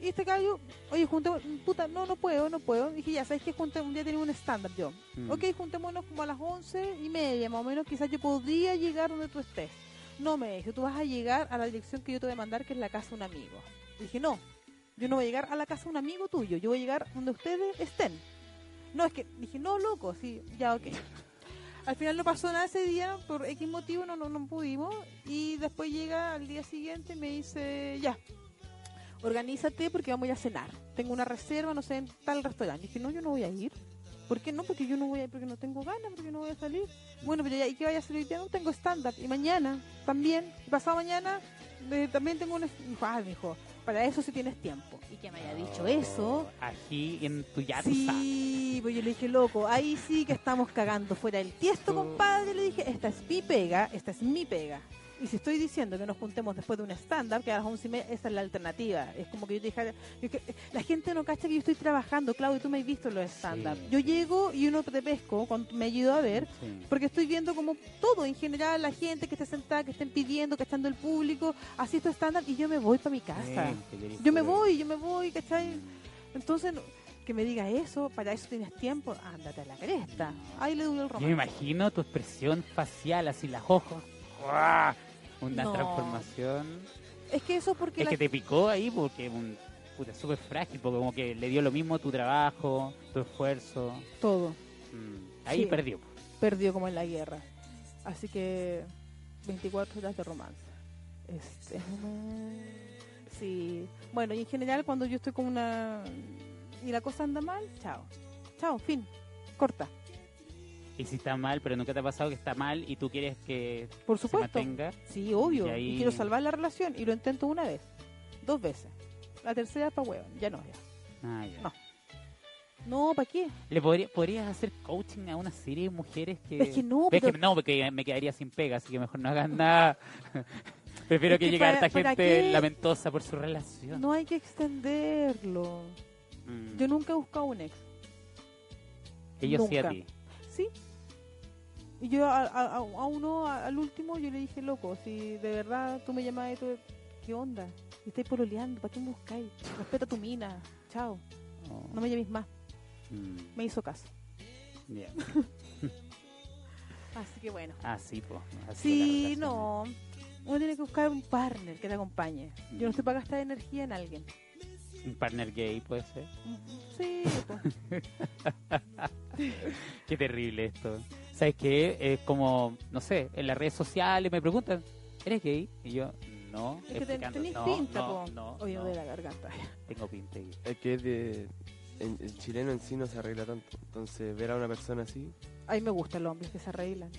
Y este gallo, oye, juntemos, puta, no, no puedo, no puedo. Dije, ya, ¿sabes que Un día tenía un estándar yo. Mm. Ok, juntémonos como a las once y media, más o menos, quizás yo podría llegar donde tú estés. No me dijo, tú vas a llegar a la dirección que yo te voy a mandar, que es la casa de un amigo. Dije, no, yo no voy a llegar a la casa de un amigo tuyo, yo voy a llegar donde ustedes estén. No, es que dije, no, loco, sí, ya, ok. Al final no pasó nada ese día, por X motivo no, no, no pudimos. Y después llega al día siguiente y me dice, ya, organízate porque vamos a cenar. Tengo una reserva, no sé, tal restaurante. Dije, no, yo no voy a ir. ¿Por qué no? Porque yo no voy a ir, porque no tengo ganas, porque no voy a salir. Bueno, pero ya, ¿y qué vaya a hacer hoy día? No tengo stand-up. Y mañana también, pasado mañana, eh, también tengo un... ah, para eso sí tienes tiempo. Y que me haya dicho eso, Aquí en tu yatza. Sí, pues yo le dije, loco, ahí sí que estamos cagando fuera del tiesto, compadre. Le dije, esta es mi pega, esta es mi pega. Y si estoy diciendo que nos juntemos después de un stand-up, que a las once y media, esa es la alternativa. Es como que yo te dijera, yo que- la gente no cacha que yo estoy trabajando, Claudio, tú me has visto los stand-up. Sí. Yo llego y uno te pesco, cuando me ayudo a ver, Sí. porque estoy viendo como todo en general, la gente que esté sentada, que estén pidiendo, que estando el público, asisto stand-up y yo me voy para mi casa. Sí, Yo me voy, yo me voy, ¿cachai? Entonces, no- que me diga eso, para eso tienes tiempo, ándate a la cresta. Ahí le doy el Yo me romance. imagino tu expresión facial, así las ojos. ¡guau! Una No. transformación. Es que eso porque Es la- que te picó ahí porque un puta súper frágil, porque como que le dio lo mismo tu trabajo, tu esfuerzo. todo Mm, Ahí Sí. perdió. perdió como en la guerra. Así que 24 horas de romance. Este, sí. Bueno, y en general cuando yo estoy con una y la cosa anda mal, chao. Chao, fin. Corta. Y si está mal, pero nunca te ha pasado que está mal y tú quieres que Por se supuesto. mantenga. Sí, obvio. Y quiero salvar la relación y lo intento una vez, dos veces. La tercera para hueón, ya no, ya. Ah, ya. No. No, ¿para qué? ¿Le podría, podrías hacer coaching a una serie de mujeres que... Es que no, Ves pero- que no, porque me quedaría sin pega, así que mejor no hagan nada. Prefiero Es que, que llegue para- harta ¿para gente qué? lamentosa por su relación. No hay que extenderlo. Mm. Yo nunca he buscado un ex. Ellos sí a nunca. ti. Sí. Y yo a, a- uno, a- al último, yo le dije, loco, si de verdad tú me llamás y tú, ¿qué onda? Y estáis pololeando, ¿para qué me buscáis? Respeta tu mina, chao, Oh. no me llaméis más. Mm, Me hizo caso. bien. Así que bueno. Así, pues. Sí, no. Uno tiene que buscar un partner que te acompañe. Yo no estoy para gastar energía en alguien. Un partner gay puede ser. Sí, pues. Qué terrible esto. ¿Sabes qué? Es como, no sé, en las redes sociales me preguntan, ¿eres gay? Y yo, no. Es que ten- explicando, tenéis no, pinta, no, po. no, Oye, no, de la garganta. tengo pinta gay. Es que es de. en- el chileno en sí no se arregla tanto. Entonces, ver a una persona así. A mí me gustan los hombres que se arreglan.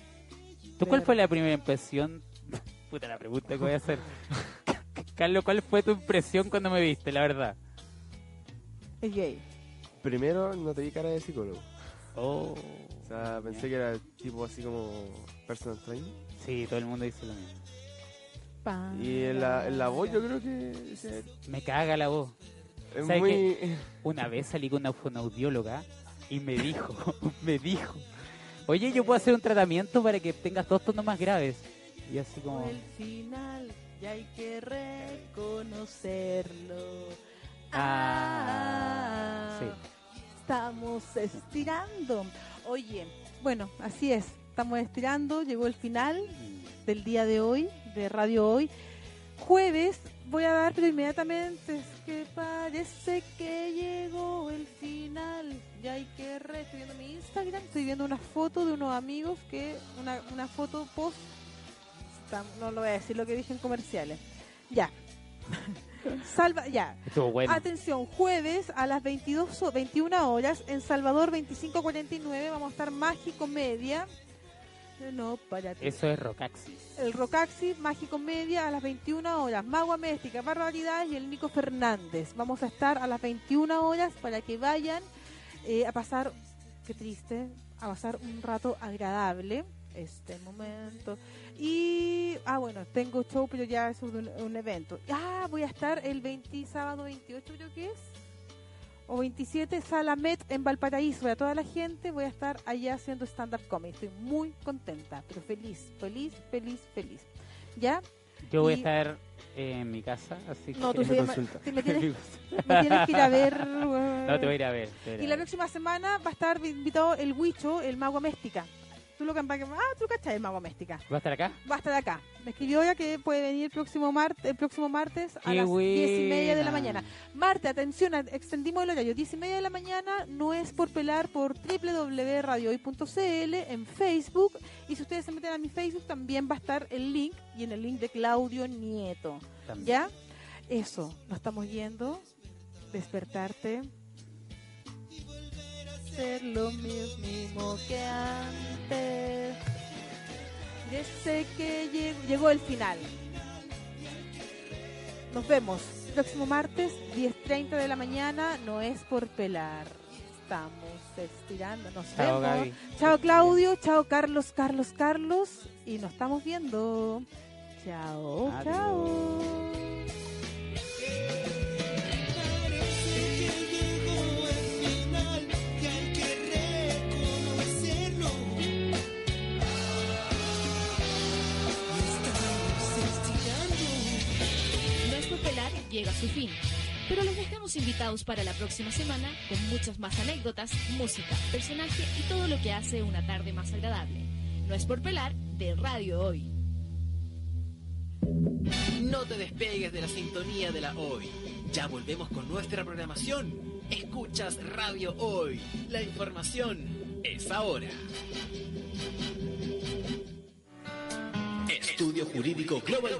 ¿Tú cuál fue la primera impresión? Puta la pregunta que voy a hacer. Carlos, ¿cuál fue tu impresión cuando me viste, la verdad? Es gay. Primero, no te vi cara de psicólogo. Oh. O sea, pensé que era tipo así como personal trainer. Sí, todo el mundo dice lo mismo. Y en la, en la voz yo creo que Me caga la voz. es ¿Sabes muy... Una vez salí con una fonoaudióloga y me dijo, me dijo, oye, yo puedo hacer un tratamiento para que tengas dos tonos más graves. Y así como, El final ya hay que reconocerlo. Ah, Ah, Estamos estirando. Oye, bueno, así es. Estamos estirando. Llegó el final del día de hoy, de Radio Hoy. Jueves voy a dar, pero inmediatamente es que parece que llegó el final. Ya hay que re. Estoy viendo mi Instagram, estoy viendo una foto de unos amigos que. Una, una foto post. No lo voy a decir lo que dije en comerciales. Ya. Salva, ya. estuvo bueno. Atención, jueves a las 22 o 21 horas en Salvador 2549 vamos a estar Mágico Media. No, para ti. Eso es Rocaxis. El Rocaxi Mágico Media a las 21 horas. Magua Méstica, Barbaridad y el Nico Fernández. Vamos a estar a las 21 horas para que vayan eh, a pasar, qué triste, a pasar un rato agradable. Este momento. Y, ah, bueno, tengo show, pero ya es un, un evento. Ah, voy a estar el 20, sábado 28, creo que es. O 27, Sala Met en Valparaíso. Para toda la gente, voy a estar allá haciendo stand-up comedy. Estoy muy contenta, pero feliz, feliz, feliz, feliz. ¿Ya? Yo voy a y- estar en mi casa, así No, que... tú me te- me, tienes, me tienes que ir a ver. No, te voy a ir a ver. a a Y la próxima semana va a estar invitado el Huicho, el mago Méstica. Tú lo que ah, tú cachai el mago Méstica. ¿Va a estar acá? Va a estar acá. Me escribió ya que puede venir el próximo martes, el próximo martes a ¡Qué las diez y media de la buena! mañana. Martes, atención, extendimos el horario. 10 y media de la mañana no es por pelar por www.radiohoy.cl en Facebook. Y si ustedes se meten a mi Facebook, también va a estar el link y en el link de Claudio Nieto. También. ¿Ya? Eso, nos estamos yendo. Despertarte. Ser lo mismo que antes. Desde que llegó, llegó el final. Nos vemos próximo martes, 10.30 de la mañana. No es por pelar. Estamos estirando. Nos Chao, vemos. Gaby. Chao Claudio, chao Carlos, Carlos, Carlos. Y nos estamos viendo. Chao, Adiós. chao. Llega a su fin. Pero les dejamos invitados para la próxima semana con muchas más anécdotas, música, personaje y todo lo que hace una tarde más agradable. No es por pelar de Radio Hoy. No te despegues de la sintonía de la hoy. Ya volvemos con nuestra programación. Escuchas Radio Hoy. La información es ahora. Estudio Jurídico Global